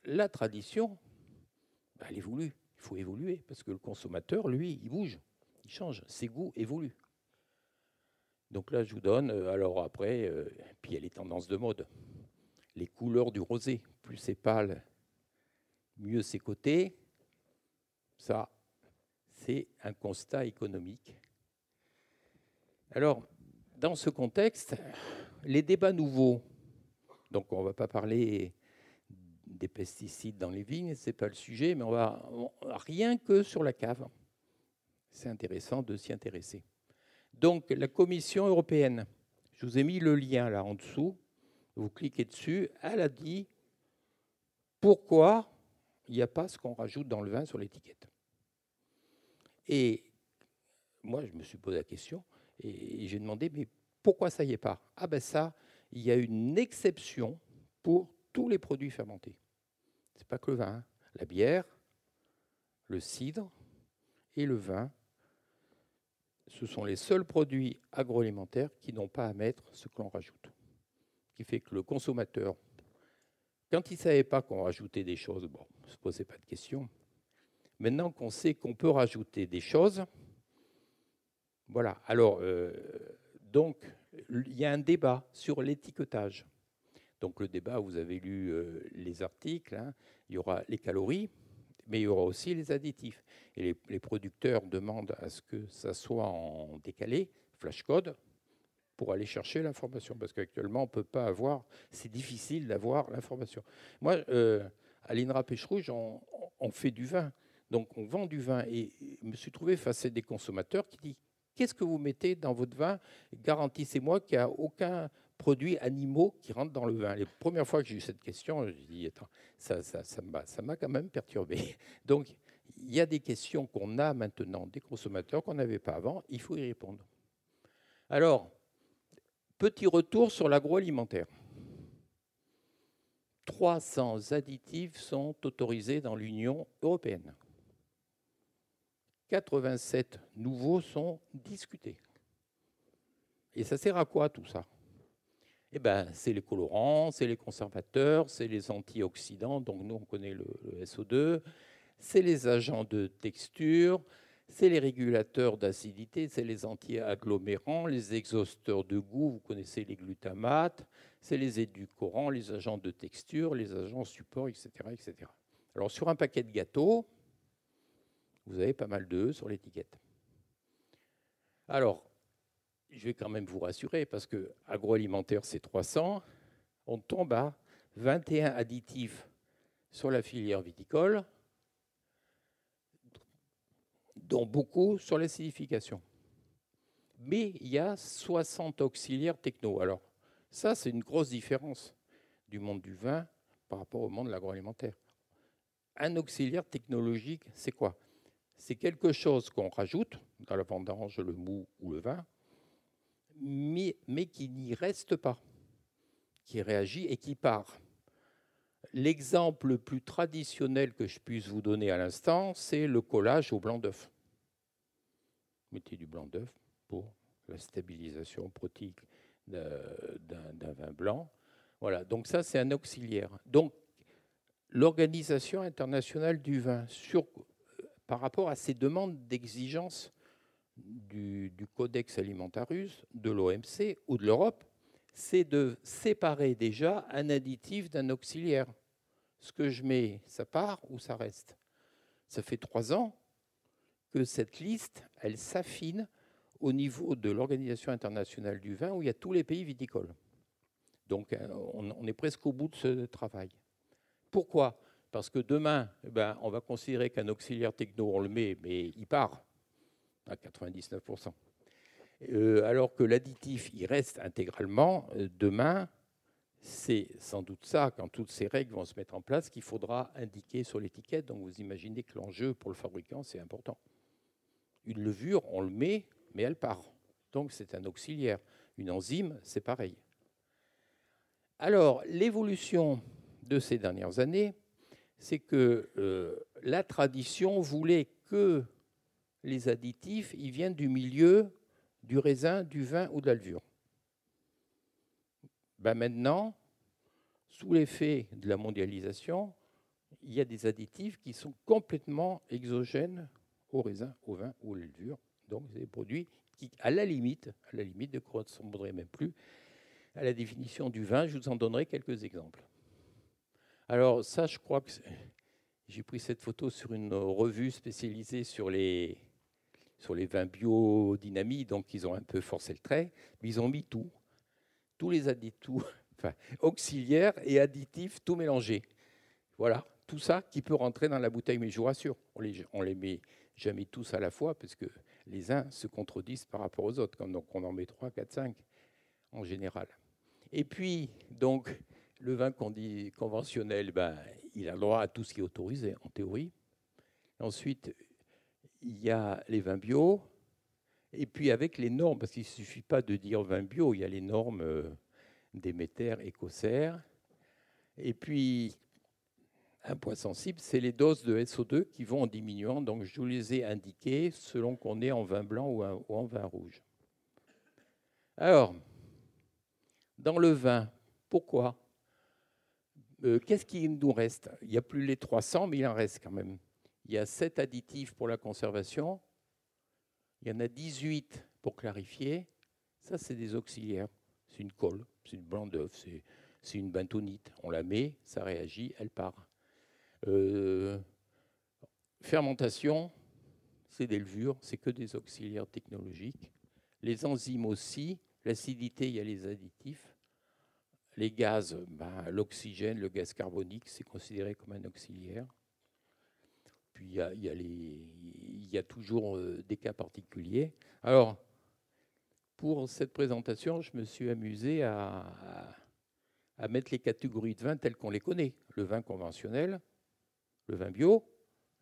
Speaker 1: la tradition, bah, elle évolue. Il faut évoluer, parce que le consommateur, lui, il bouge, il change, ses goûts évoluent. Donc là, je vous donne, euh, alors après, euh, puis il y a les tendances de mode. Les couleurs du rosé, plus c'est pâle, mieux c'est coté. Ça, c'est un constat économique. Alors, dans ce contexte, les débats nouveaux, donc on ne va pas parler des pesticides dans les vignes, ce n'est pas le sujet, mais on va rien que sur la cave. C'est intéressant de s'y intéresser. Donc la Commission européenne, je vous ai mis le lien là en dessous, vous cliquez dessus, elle a dit pourquoi il n'y a pas ce qu'on rajoute dans le vin sur l'étiquette. Et moi, je me suis posé la question et j'ai demandé, mais pourquoi ça n'y est pas? Ah ben ça, il y a une exception pour tous les produits fermentés. Ce n'est pas que le vin, hein. la bière, le cidre et le vin ce sont les seuls produits agroalimentaires qui n'ont pas à mettre ce que l'on rajoute. Ce qui fait que le consommateur, quand il ne savait pas qu'on rajoutait des choses, bon, ne se posait pas de questions. Maintenant qu'on sait qu'on peut rajouter des choses, voilà. Alors, euh, donc, il y a un débat sur l'étiquetage. Donc le débat, vous avez lu euh, les articles, hein. il y aura les calories, mais il y aura aussi les additifs. Et les, producteurs demandent à ce que ça soit en décalé, flash code, pour aller chercher l'information. Parce qu'actuellement, on peut pas avoir, c'est difficile d'avoir l'information. Moi, euh, à l'INRA Pêche Rouge, on, on, fait du vin. Donc on vend du vin. Et je me suis trouvé face à des consommateurs qui disent Qu'est-ce que vous mettez dans votre vin? Garantissez-moi qu'il n'y a aucun produit animaux qui rentre dans le vin. Les premières fois que j'ai eu cette question, j'ai dit, attends, ça, m'a quand même perturbé. Donc, il y a des questions qu'on a maintenant des consommateurs qu'on n'avait pas avant, il faut y répondre. Alors, petit retour sur l'agroalimentaire. 300 additifs sont autorisés dans l'Union européenne. 87 nouveaux sont discutés. Et ça sert à quoi tout ça? Eh ben, c'est les colorants, c'est les conservateurs, c'est les antioxydants, donc nous on connaît le, SO2, c'est les agents de texture, c'est les régulateurs d'acidité, c'est les anti-agglomérants, les exhausteurs de goût, vous connaissez les glutamates, c'est les édulcorants, les agents de texture, les agents support, etc., etc. Alors sur un paquet de gâteaux, vous avez pas mal d'eux sur l'étiquette. Alors, je vais quand même vous rassurer, parce que agroalimentaire, c'est 300, on tombe à 21 additifs sur la filière viticole, dont beaucoup sur l'acidification. Mais il y a 60 auxiliaires techno. Alors, ça, c'est une grosse différence du monde du vin par rapport au monde de l'agroalimentaire. Un auxiliaire technologique, c'est quoi? C'est quelque chose qu'on rajoute dans la vendange, le mou ou le vin, mais, qui n'y reste pas, qui réagit et qui part. L'exemple le plus traditionnel que je puisse vous donner à l'instant, c'est le collage au blanc d'œuf. Mettez du blanc d'œuf pour la stabilisation protéique d'un vin blanc. Voilà, donc ça c'est un auxiliaire. Donc l'Organisation internationale du vin, sur, par rapport à ces demandes d'exigence du, Codex Alimentarius, de l'OMC ou de l'Europe, c'est de séparer déjà un additif d'un auxiliaire. Ce que je mets, ça part ou ça reste? Ça fait trois ans que cette liste, elle s'affine au niveau de l'Organisation internationale du vin, où il y a tous les pays viticoles. Donc euh, on, est presque au bout de ce travail. Pourquoi? Parce que demain, eh ben, on va considérer qu'un auxiliaire techno, on le met, mais il part à 99%. Euh, alors que l'additif, il reste intégralement. Euh, demain, c'est sans doute ça, quand toutes ces règles vont se mettre en place, qu'il faudra indiquer sur l'étiquette. Donc vous imaginez que l'enjeu pour le fabricant, c'est important. Une levure, on le met, mais elle part. Donc c'est un auxiliaire. Une enzyme, c'est pareil. Alors, l'évolution de ces dernières années, c'est que euh, la tradition voulait que les additifs, viennent du milieu du raisin, du vin ou de la levure. Ben maintenant, sous l'effet de la mondialisation, il y a des additifs qui sont complètement exogènes au raisin, au vin ou à la levure. Donc, c'est des produits qui, à la limite, à la limite, ne correspondraient même plus à la définition du vin. Je vous en donnerai quelques exemples. Alors, ça, je crois que j'ai pris cette photo sur une revue spécialisée sur les, sur les vins biodynamiques, donc ils ont un peu forcé le trait, mais ils ont mis tout, tous les additifs, enfin, auxiliaires et additifs, tout mélangé. Voilà, tout ça qui peut rentrer dans la bouteille, mais je vous rassure, on les, on les met jamais tous à la fois, parce que les uns se contredisent par rapport aux autres, donc on en met 3, 4, 5 en général. Et puis, donc, le vin conventionnel, ben, il a le droit à tout ce qui est autorisé, en théorie. Ensuite, il y a les vins bio, et puis avec les normes, parce qu'il ne suffit pas de dire vin bio, il y a les normes euh, Déméter, Écossaire. Et puis, un point sensible, c'est les doses de SO2 qui vont en diminuant. Donc, je vous les ai indiquées selon qu'on est en vin blanc ou en vin rouge. Alors, dans le vin, pourquoi? Euh, Qu'est-ce qui nous reste? Il n'y a plus les 300, mais il en reste quand même. Il y a 7 additifs pour la conservation. Il y en a 18 pour clarifier. Ça, c'est des auxiliaires. C'est une colle, c'est une blanc d'œuf, c'est une bentonite. On la met, ça réagit, elle part. Euh, fermentation, c'est des levures, c'est que des auxiliaires technologiques. Les enzymes aussi, l'acidité, il y a les additifs. Les gaz, ben, l'oxygène, le gaz carbonique, c'est considéré comme un auxiliaire. Puis il y a, toujours euh, des cas particuliers. Alors, pour cette présentation, je me suis amusé à, mettre les catégories de vin telles qu'on les connaît. Le vin conventionnel, le vin bio,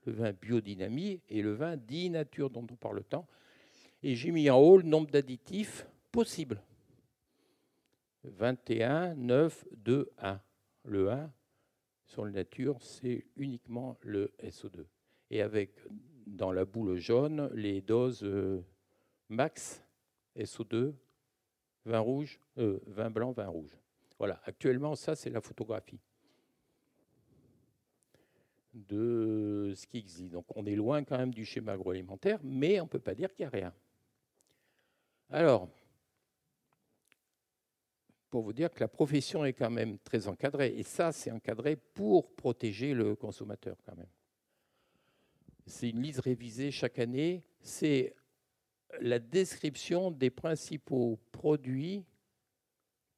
Speaker 1: le vin biodynamie et le vin dit nature dont on parle tant. Et j'ai mis en haut le nombre d'additifs possibles. 21, 9, 2, 1. Le 1, sur la nature, c'est uniquement le SO2. Et avec, dans la boule jaune, les doses euh, max SO2, vin rouge, euh, vin blanc, vin rouge. Voilà, actuellement, ça, c'est la photographie de ce qui existe. Donc on est loin quand même du schéma agroalimentaire, mais on ne peut pas dire qu'il n'y a rien. Alors, pour vous dire que la profession est quand même très encadrée, et ça c'est encadré pour protéger le consommateur quand même. C'est une liste révisée chaque année, c'est la description des principaux produits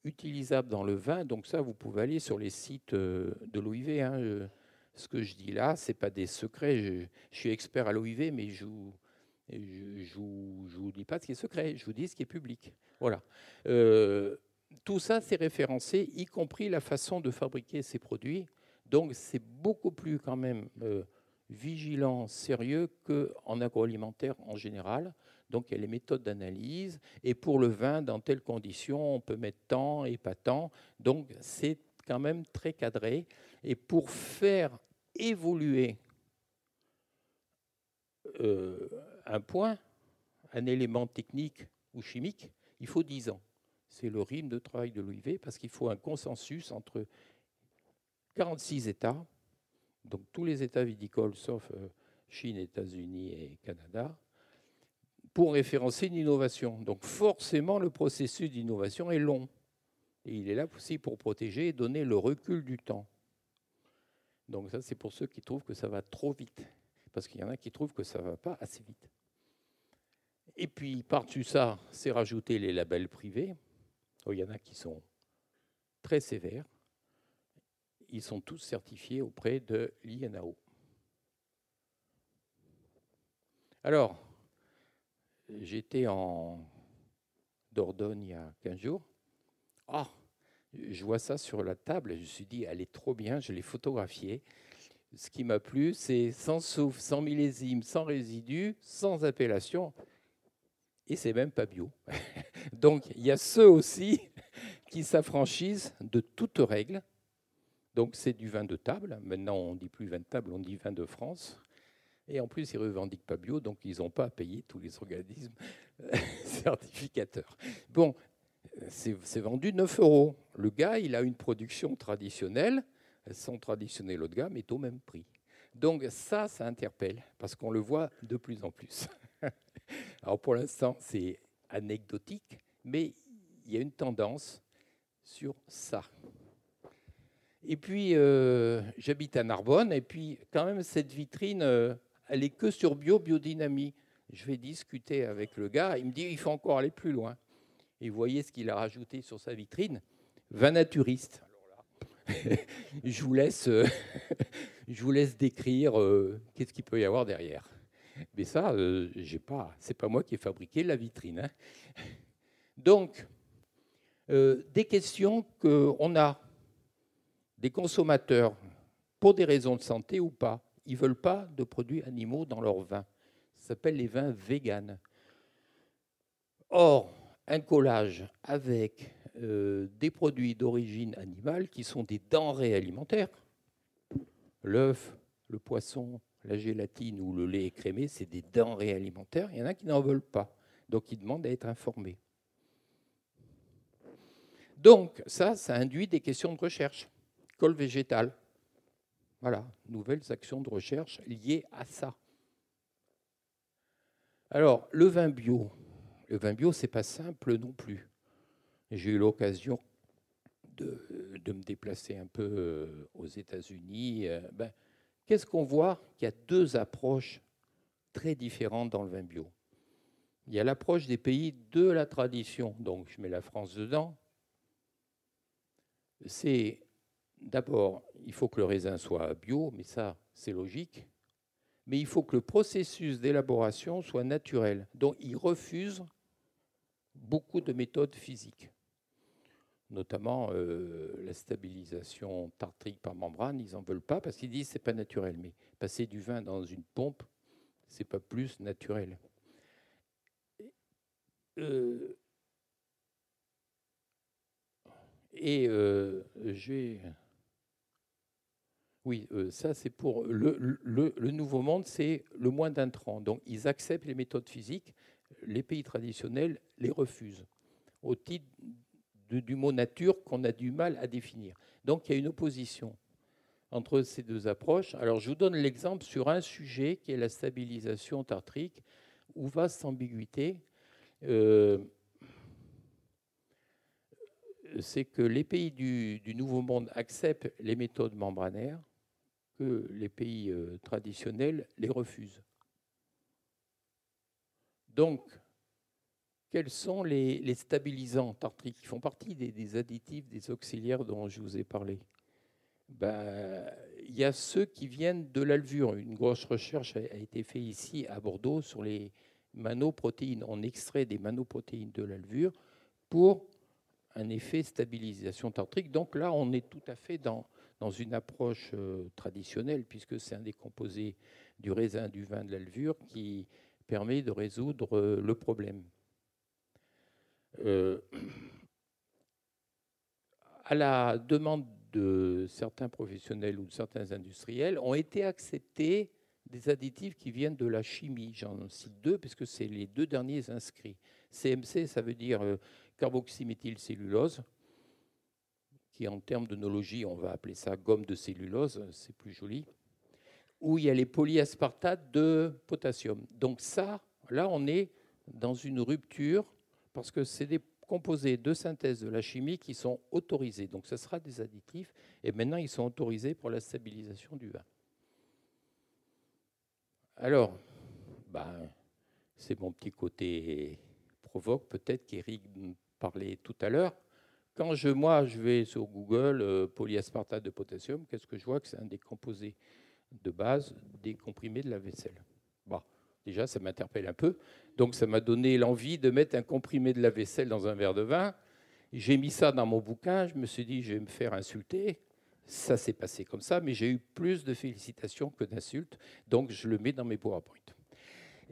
Speaker 1: utilisables dans le vin. Donc ça, vous pouvez aller sur les sites euh, de l'OIV. Hein, ce que je dis là, ce n'est pas des secrets. Je, suis expert à l'OIV, mais je ne vous, dis pas ce qui est secret, je vous dis ce qui est public. Voilà. Euh, tout ça, c'est référencé, y compris la façon de fabriquer ces produits. Donc, c'est beaucoup plus quand même euh, vigilant, sérieux qu'en agroalimentaire en général. Donc, il y a les méthodes d'analyse. Et pour le vin, dans telles conditions, on peut mettre tant et pas tant. Donc, c'est quand même très cadré. Et pour faire évoluer euh, un point, un élément technique ou chimique, il faut 10 ans. C'est le rythme de travail de l'OIV parce qu'il faut un consensus entre 46 États, donc tous les États viticoles sauf euh, Chine, États-Unis et Canada, pour référencer une innovation. Donc forcément, le processus d'innovation est long. Et il est là aussi pour protéger et donner le recul du temps. Donc ça, c'est pour ceux qui trouvent que ça va trop vite, parce qu'il y en a qui trouvent que ça ne va pas assez vite. Et puis, par-dessus ça, c'est rajouter les labels privés. Oh, il y en a qui sont très sévères. Ils sont tous certifiés auprès de l'INAO. Alors, j'étais en Dordogne il y a 15 jours. Ah, je vois ça sur la table je me suis dit, elle est trop bien, je l'ai photographiée. Ce qui m'a plu, c'est sans souffle, sans millésime, sans résidus, sans appellation. Et c'est même pas bio. Donc il y a ceux aussi qui s'affranchissent de toute règle. Donc c'est du vin de table. Maintenant, on dit plus vin de table, on dit vin de France. Et en plus, ils revendiquent pas bio, donc ils n'ont pas à payer tous les organismes certificateurs. Bon, c'est vendu 9 euros. Le gars, il a une production traditionnelle, son traditionnel haut de gamme est au même prix. Donc ça, ça interpelle, parce qu'on le voit de plus en plus. Alors pour l'instant, c'est anecdotique, mais il y a une tendance sur ça. Et puis, euh, j'habite à Narbonne, et puis quand même, cette vitrine, euh, elle est que sur bio, biodynamie. Je vais discuter avec le gars, il me dit, il faut encore aller plus loin. Et vous voyez ce qu'il a rajouté sur sa vitrine vin naturiste. je, vous laisse, euh, je vous laisse décrire euh, qu'est-ce qu'il peut y avoir derrière. Mais ça, euh, j'ai pas, c'est pas moi qui ai fabriqué la vitrine. Hein. Donc, des questions qu'on a des consommateurs, pour des raisons de santé ou pas, ils veulent pas de produits animaux dans leur vin. Ça s'appelle les vins véganes. Or, un collage avec euh, des produits d'origine animale qui sont des denrées alimentaires. L'œuf, le poisson, la gélatine ou le lait écrémé, c'est des denrées alimentaires. Il y en a qui n'en veulent pas, donc ils demandent à être informés. Donc ça, ça induit des questions de recherche. Col végétal. Voilà, nouvelles actions de recherche liées à ça. Alors, le vin bio, le vin bio, c'est pas simple non plus. J'ai eu l'occasion de, me déplacer un peu euh, aux États-Unis. Euh, ben, Qu'est-ce qu'on voit? Qu'il y a deux approches très différentes dans le vin bio. Il y a l'approche des pays de la tradition, donc je mets la France dedans. C'est d'abord, il faut que le raisin soit bio, mais ça, c'est logique. Mais il faut que le processus d'élaboration soit naturel. Donc, ils refusent beaucoup de méthodes physiques, notamment euh, la stabilisation tartrique par membrane. Ils n'en veulent pas parce qu'ils disent que ce n'est pas naturel. Mais passer du vin dans une pompe, ce n'est pas plus naturel. Euh, et euh, j'ai. Oui, ça c'est pour le, le, nouveau monde, c'est le moins d'intrants. Donc ils acceptent les méthodes physiques, les pays traditionnels les refusent, au titre du mot nature qu'on a du mal à définir. Donc il y a une opposition entre ces deux approches. Alors je vous donne l'exemple sur un sujet qui est la stabilisation tartrique, où vaste ambiguïté. Euh, c'est que les pays du, Nouveau Monde acceptent les méthodes membranaires, que les pays euh, traditionnels les refusent. Donc, quels sont les, stabilisants tartriques qui font partie des, additifs, des auxiliaires dont je vous ai parlé? Ben, Il y a ceux qui viennent de l'alvure. Une grosse recherche a, été faite ici à Bordeaux sur les manoprotéines. On extrait des manoprotéines de l'alvure pour un effet stabilisation tartrique. Donc là, on est tout à fait dans, dans une approche euh, traditionnelle, puisque c'est un des composés du raisin, du vin, de l'alvure qui permet de résoudre euh, le problème. Euh, à la demande de certains professionnels ou de certains industriels, ont été acceptés des additifs qui viennent de la chimie. J'en cite deux, parce que c'est les deux derniers inscrits. CMC, ça veut dire euh, carboxyméthylcellulose, qui en termes de nologie, on va appeler ça gomme de cellulose, c'est plus joli, où il y a les polyaspartates de potassium. Donc ça, là, on est dans une rupture parce que c'est des composés de synthèse de la chimie qui sont autorisés. Donc ce sera des additifs et maintenant ils sont autorisés pour la stabilisation du vin. Alors, ben, c'est mon petit côté provoque peut-être qu'Éric parlait tout à l'heure. Quand je, moi, je vais sur Google, euh, polyaspartate de potassium, qu'est-ce que je vois? Que c'est un des composés de base des comprimés de la vaisselle. Bon, déjà, ça m'interpelle un peu. Donc ça m'a donné l'envie de mettre un comprimé de la vaisselle dans un verre de vin. J'ai mis ça dans mon bouquin, je me suis dit, je vais me faire insulter. Ça s'est passé comme ça, mais j'ai eu plus de félicitations que d'insultes, donc je le mets dans mes PowerPoint.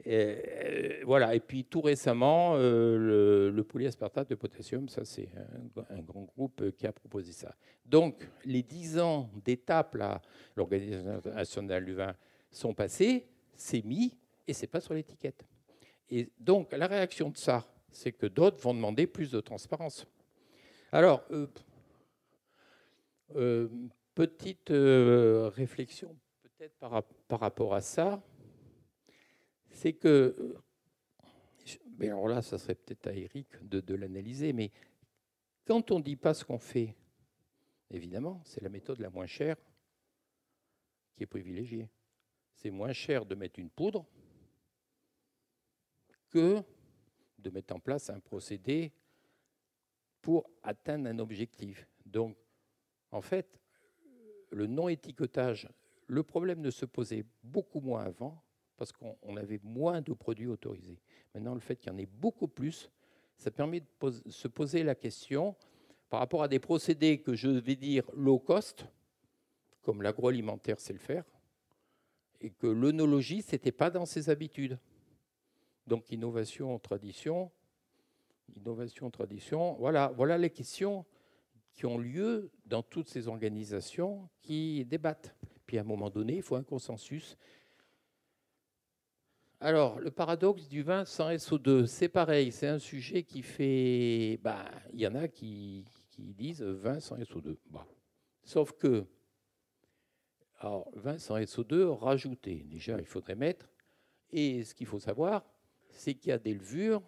Speaker 1: Euh, voilà, et puis tout récemment, euh, le, polyaspartate de potassium, ça c'est un, grand groupe qui a proposé ça. Donc les dix ans d'étape, l'Organisation nationale du vin, sont passés, c'est mis, et c'est pas sur l'étiquette. Et donc, la réaction de ça, c'est que d'autres vont demander plus de transparence. Alors, euh, euh, petite euh, réflexion peut-être par, rapport à ça, c'est que, alors là, ça serait peut-être à Eric de, de l'analyser, mais quand on ne dit pas ce qu'on fait, évidemment, c'est la méthode la moins chère qui est privilégiée. C'est moins cher de mettre une poudre que de mettre en place un procédé pour atteindre un objectif. Donc, en fait, le non-étiquetage, le problème ne se posait beaucoup moins avant parce qu'on avait moins de produits autorisés. Maintenant, le fait qu'il y en ait beaucoup plus, ça permet de se poser la question par rapport à des procédés que je vais dire low cost, comme l'agroalimentaire sait le faire, et que l'œnologie, ce n'était pas dans ses habitudes. Donc innovation, tradition, innovation, tradition, voilà, voilà les questions qui ont lieu dans toutes ces organisations qui débattent. Puis à un moment donné, il faut un consensus. Alors, le paradoxe du vin sans SO2, c'est pareil, c'est un sujet qui fait... Bah, il y en a qui, disent vin sans SO2. Bah. Sauf que, alors, vin sans SO2, rajouter, déjà, il faudrait mettre. Et ce qu'il faut savoir, c'est qu'il y a des levures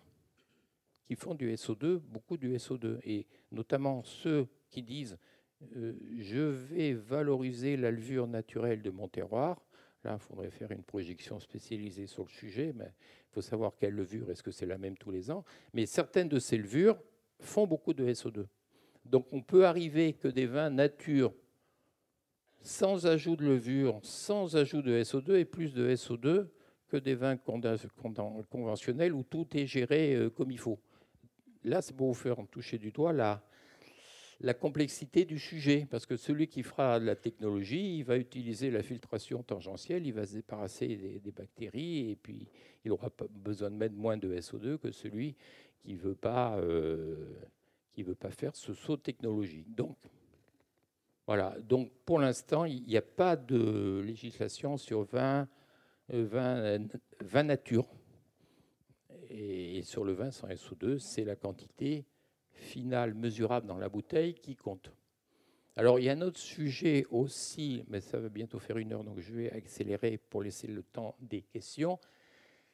Speaker 1: qui font du SO2, beaucoup du SO2, et notamment ceux qui disent euh, je vais valoriser la levure naturelle de mon terroir. Là, il faudrait faire une projection spécialisée sur le sujet, mais il faut savoir quelle levure, est-ce que c'est la même tous les ans? Mais certaines de ces levures font beaucoup de SO2. Donc on peut arriver que des vins nature sans ajout de levure, sans ajout de SO2 et plus de SO2 que des vins conventionnels où tout est géré euh, comme il faut. Là, c'est vous faire toucher du doigt la, la complexité du sujet, parce que celui qui fera de la technologie, il va utiliser la filtration tangentielle, il va se débarrasser des, bactéries, et puis il aura besoin de mettre moins de SO2 que celui qui ne veut, pas, euh, veut pas faire ce saut technologique. Donc, voilà. Donc, pour l'instant, il n'y a pas de législation sur 20 vin, vin nature. Et, sur le vin sans SO2, c'est la quantité finale mesurable dans la bouteille qui compte. Alors, il y a un autre sujet aussi, mais ça va bientôt faire une heure, donc je vais accélérer pour laisser le temps des questions.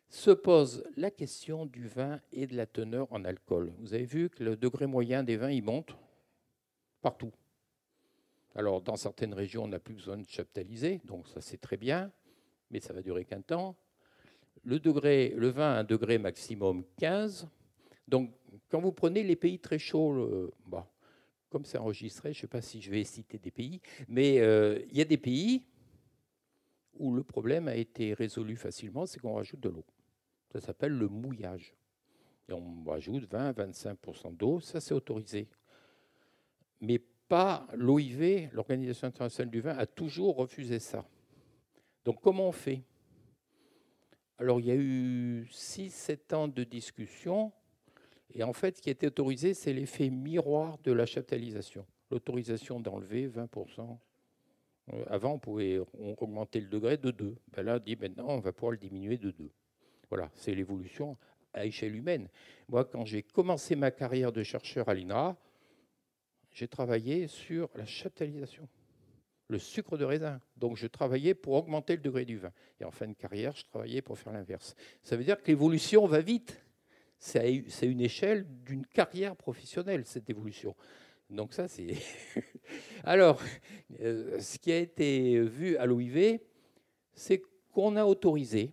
Speaker 1: Se pose la question du vin et de la teneur en alcool. Vous avez vu que le degré moyen des vins, il monte partout. Alors, dans certaines régions, on n'a plus besoin de chaptaliser, donc ça c'est très bien mais ça va durer qu'un temps. Le, vin a un degré maximum 15. Donc, quand vous prenez les pays très chauds, bah, comme c'est enregistré, je ne sais pas si je vais citer des pays, mais euh, il y a des pays où le problème a été résolu facilement, c'est qu'on rajoute de l'eau. Ça s'appelle le mouillage. Et on rajoute 20-25% d'eau, ça c'est autorisé. Mais pas l'OIV, l'Organisation internationale du vin, a toujours refusé ça. Donc comment on fait? Alors il y a eu 6-7 ans de discussion, et en fait ce qui a été autorisé, c'est l'effet miroir de la chaptalisation. L'autorisation d'enlever 20%. Euh, avant, on pouvait augmenter le degré de 2. Ben là, on dit maintenant, on va pouvoir le diminuer de 2. Voilà, c'est l'évolution à échelle humaine. Moi, quand j'ai commencé ma carrière de chercheur à l'INRA, j'ai travaillé sur la chaptalisation le sucre de raisin. Donc je travaillais pour augmenter le degré du vin. Et en fin de carrière, je travaillais pour faire l'inverse. Ça veut dire que l'évolution va vite. C'est une échelle d'une carrière professionnelle, cette évolution. Donc ça, c'est... Alors, euh, ce qui a été vu à l'OIV, c'est qu'on a autorisé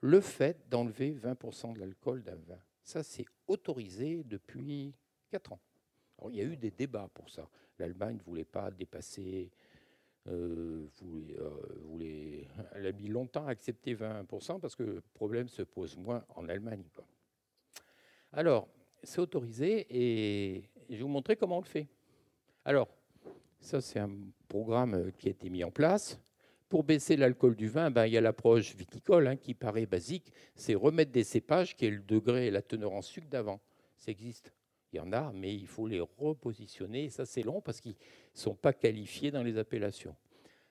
Speaker 1: le fait d'enlever 20% de l'alcool d'un vin. Ça, c'est autorisé depuis 4 ans. Alors, il y a eu des débats pour ça. L'Allemagne ne voulait pas dépasser euh, vous, euh, elle a mis longtemps à accepter 20% parce que le problème se pose moins en Allemagne. Alors, c'est autorisé et je vais vous montrer comment on le fait. Alors, ça, c'est un programme qui a été mis en place. Pour baisser l'alcool du vin, ben, il y a l'approche viticole hein, qui paraît basique, c'est remettre des cépages qui est le degré et la teneur en sucre d'avant. Ça existe. Il y en a, mais il faut les repositionner. ça, c'est long parce qu'ils ne sont pas qualifiés dans les appellations.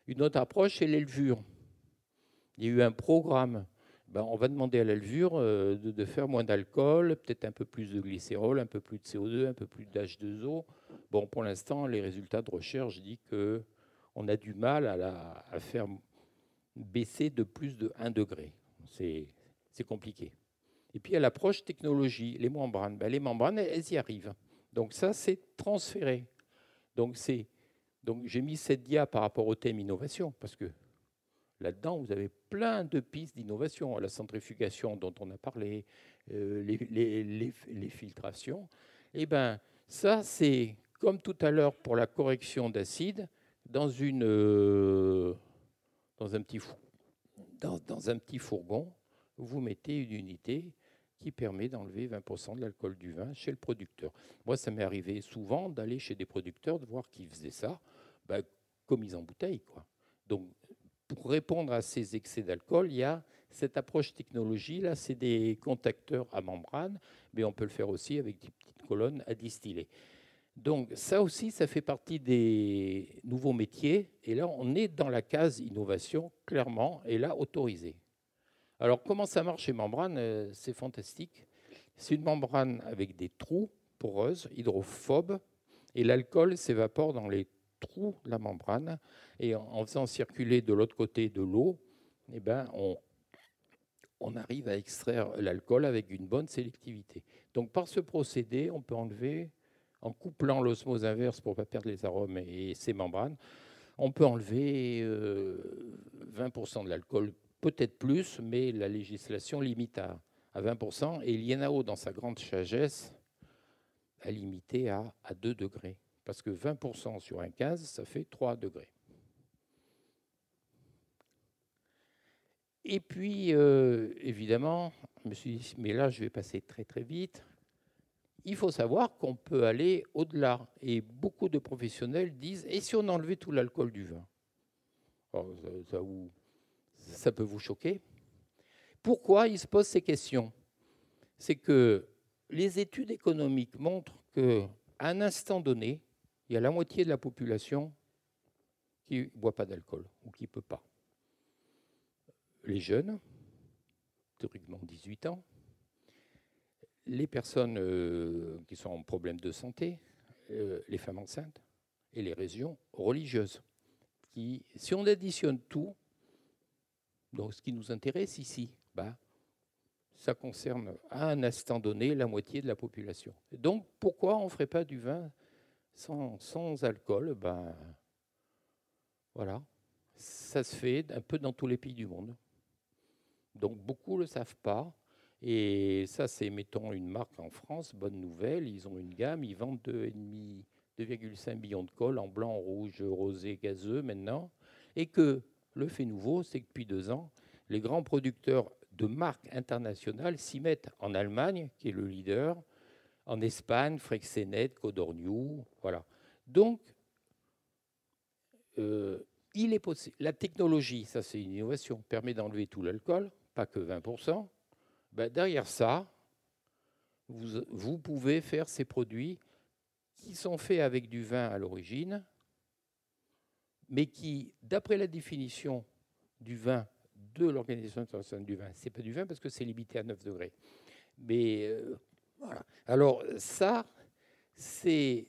Speaker 1: Une autre approche, c'est l'élevure. Il y a eu un programme. Ben, on va demander à l'élevure euh, de, faire moins d'alcool, peut-être un peu plus de glycérol, un peu plus de CO2, un peu plus d'H2O. Bon, pour l'instant, les résultats de recherche disent qu'on a du mal à, à faire baisser de plus de 1 degré. C'est compliqué. Et puis à l'approche technologie, les membranes. Ben, les membranes, elles y arrivent. Donc ça, c'est transféré. Donc c'est donc j'ai mis cette dia par rapport au thème innovation parce que là-dedans vous avez plein de pistes d'innovation, la centrifugation dont on a parlé, euh, les, filtrations. Eh ben ça c'est comme tout à l'heure pour la correction d'acide dans euh, dans un petit dans un petit fourgon, vous mettez une unité qui permet d'enlever 20% de l'alcool du vin chez le producteur. Moi, ça m'est arrivé souvent d'aller chez des producteurs, de voir qu'ils faisaient ça, bah, comme ils en bouteille. Quoi. Donc, pour répondre à ces excès d'alcool, il y a cette approche technologie. Là, c'est des contacteurs à membrane, mais on peut le faire aussi avec des petites colonnes à distiller. Donc ça aussi, ça fait partie des nouveaux métiers. Et là, on est dans la case innovation, clairement, et là, autorisé. Alors, comment ça marche chez membrane euh, C'est fantastique. C'est une membrane avec des trous poreuses, hydrophobes, et l'alcool s'évapore dans les trous de la membrane. Et en faisant circuler de l'autre côté de l'eau, eh ben, on, on arrive à extraire l'alcool avec une bonne sélectivité. Donc par ce procédé, on peut enlever, en couplant l'osmose inverse pour ne pas perdre les arômes et ses membranes, on peut enlever 20% euh, de l'alcool, peut-être plus, mais la législation limite à, 20%. Et l'INAO, dans sa grande sagesse, a limité à, à 2 degrés. Parce que 20% sur un 15, ça fait 3 degrés. Et puis, euh, évidemment, je me suis dit, mais là, je vais passer très très vite. Il faut savoir qu'on peut aller au-delà. Et beaucoup de professionnels disent, et si on enlevait tout l'alcool du vin? Ça, ça, peut vous choquer. Pourquoi ils se posent ces questions? C'est que les études économiques montrent qu'à un instant donné, il y a la moitié de la population qui ne boit pas d'alcool ou qui ne peut pas les jeunes, théoriquement 18 ans, les personnes euh, qui sont en problème de santé, euh, les femmes enceintes et les régions religieuses. Qui, si on additionne tout, donc ce qui nous intéresse ici, bah, ça concerne à un instant donné la moitié de la population. Donc pourquoi on ne ferait pas du vin sans, sans alcool? Ben, Voilà, ça se fait un peu dans tous les pays du monde. Donc beaucoup ne le savent pas. Et ça, c'est, mettons, une marque en France, bonne nouvelle, ils ont une gamme, ils vendent 2,5 millions de cols en blanc, rouge, rosé, gazeux maintenant. Et que le fait nouveau, c'est que depuis deux ans, les grands producteurs de marques internationales s'y mettent en Allemagne, qui est le leader, en Espagne, Frexenet, Codorniu, voilà. Donc, euh, il est possible. La technologie, ça c'est une innovation, permet d'enlever tout l'alcool pas que 20%, ben derrière ça, vous, pouvez faire ces produits qui sont faits avec du vin à l'origine, mais qui, d'après la définition du vin de l'Organisation internationale du vin, c'est pas du vin parce que c'est limité à 9 degrés. Mais euh, voilà. Alors ça, ces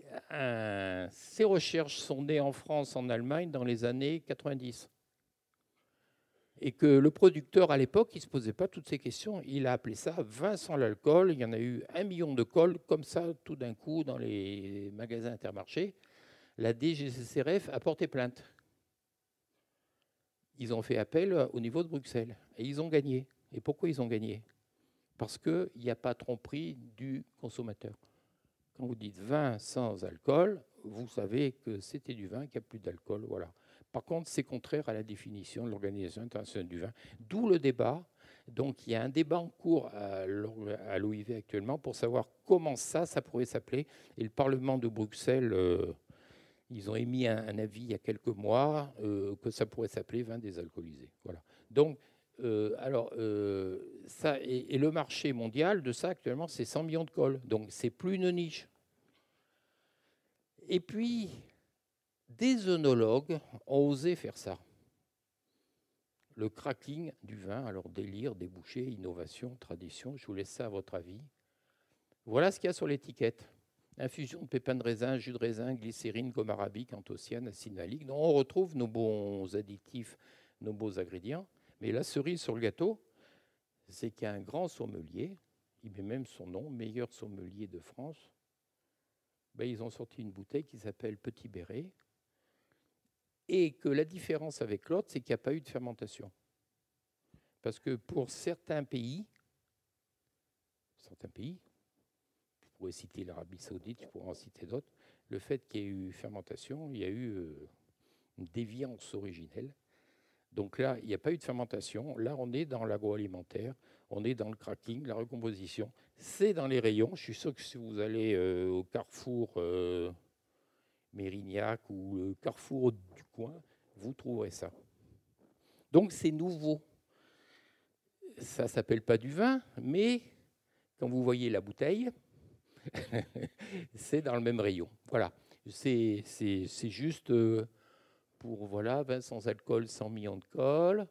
Speaker 1: recherches sont nées en France, en Allemagne dans les années 90 et que le producteur à l'époque, il ne se posait pas toutes ces questions. Il a appelé ça vin sans l'alcool. Il y en a eu un million de cols comme ça tout d'un coup dans les magasins intermarchés. La DGCCRF a porté plainte. Ils ont fait appel au niveau de Bruxelles et ils ont gagné. Et pourquoi ils ont gagné? Parce qu'il n'y a pas tromperie du consommateur. Quand vous dites vin sans alcool, vous savez que c'était du vin qui a plus d'alcool. Voilà. Par contre, c'est contraire à la définition de l'Organisation internationale du vin. D'où le débat. Donc, il y a un débat en cours à l'OIV actuellement pour savoir comment ça, ça pourrait s'appeler. Et le Parlement de Bruxelles, euh, ils ont émis un, avis il y a quelques mois euh, que ça pourrait s'appeler vin désalcoolisé. Voilà. Donc, euh, alors, ça, et, et, le marché mondial de ça actuellement, c'est 100 millions de cols. Donc, c'est plus une niche. Et puis, des œnologues ont osé faire ça. Le cracking du vin, alors délire, débouché, innovation, tradition, je vous laisse ça à votre avis. Voilà ce qu'il y a sur l'étiquette. Infusion de pépins de raisin, jus de raisin, glycérine, gomme arabique, anthocyanes, acide. Donc on retrouve nos bons additifs, nos beaux ingrédients. Mais la cerise sur le gâteau, c'est qu'il y a un grand sommelier, il met même son nom, meilleur sommelier de France. Ben, ils ont sorti une bouteille qui s'appelle Petit Béret, et que la différence avec l'autre, c'est qu'il n'y a pas eu de fermentation. Parce que pour certains pays, certains pays, pourrez citer l'Arabie saoudite, je pourrais en citer d'autres, le fait qu'il y ait eu fermentation, il y a eu euh, une déviance originelle. Donc là, il n'y a pas eu de fermentation. Là, on est dans l'agroalimentaire, on est dans le cracking, la recomposition. C'est dans les rayons. Je suis sûr que si vous allez euh, au carrefour euh, Mérignac ou le Carrefour du coin, vous trouverez ça. Donc c'est nouveau. Ça s'appelle pas du vin, mais quand vous voyez la bouteille, c'est dans le même rayon. Voilà. C'est juste euh, pour voilà, vin sans alcool, 100 millions de cols.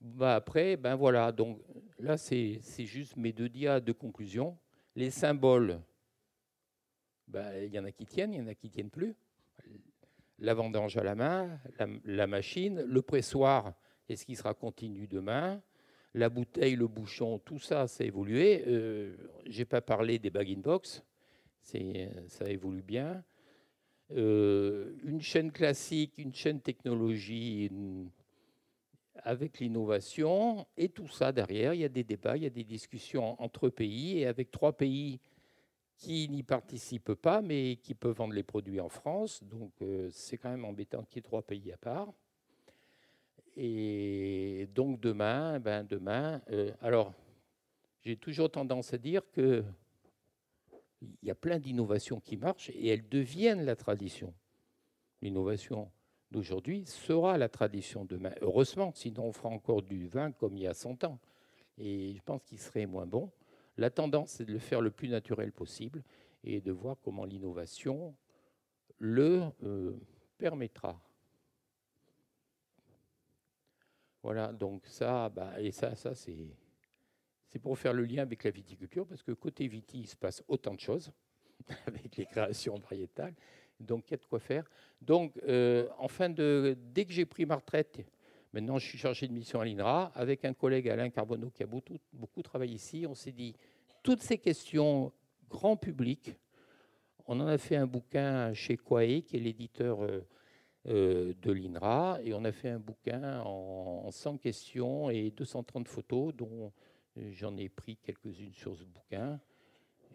Speaker 1: Bah après, ben voilà. Donc là, c'est juste mes deux dias de conclusion. Les symboles, ben, il y en a qui tiennent, il y en a qui tiennent plus la vendange à la main, la, machine, le pressoir, est-ce qu'il sera continu demain? La bouteille, le bouchon, tout ça, ça a évolué. Euh, Je n'ai pas parlé des bag-in-box, ça évolue bien. Euh, une chaîne classique, une chaîne technologie avec l'innovation et tout ça derrière, il y a des débats, il y a des discussions entre pays et avec trois pays qui n'y participent pas mais qui peuvent vendre les produits en France. Donc euh, c'est quand même embêtant qu'il y ait trois pays à part. Et donc demain, ben demain, euh, alors j'ai toujours tendance à dire que il y a plein d'innovations qui marchent et elles deviennent la tradition. L'innovation d'aujourd'hui sera la tradition demain. Heureusement, sinon on fera encore du vin comme il y a 100 ans. Et je pense qu'il serait moins bon. La tendance, c'est de le faire le plus naturel possible et de voir comment l'innovation le euh, permettra. Voilà, donc ça, bah, et ça, ça c'est, c'est pour faire le lien avec la viticulture, parce que côté viti, il se passe autant de choses avec les créations variétales. Donc, il y a de quoi faire. Donc, euh, en fin de, dès que j'ai pris ma retraite, maintenant je suis chargé de mission à l'INRA, avec un collègue Alain Carbonneau qui a beaucoup, beaucoup travaillé ici, on s'est dit, toutes ces questions grand public, on en a fait un bouquin chez Quae, qui est l'éditeur euh, euh, de l'INRA, et on a fait un bouquin en, 100 questions et 230 photos, dont j'en ai pris quelques-unes sur ce bouquin.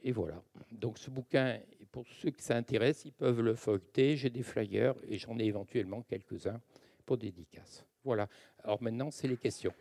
Speaker 1: Et voilà. Donc ce bouquin, pour ceux qui s'intéressent, ils peuvent le feuilleter. J'ai des flyers et j'en ai éventuellement quelques-uns pour dédicace. Voilà. Alors maintenant, c'est les questions.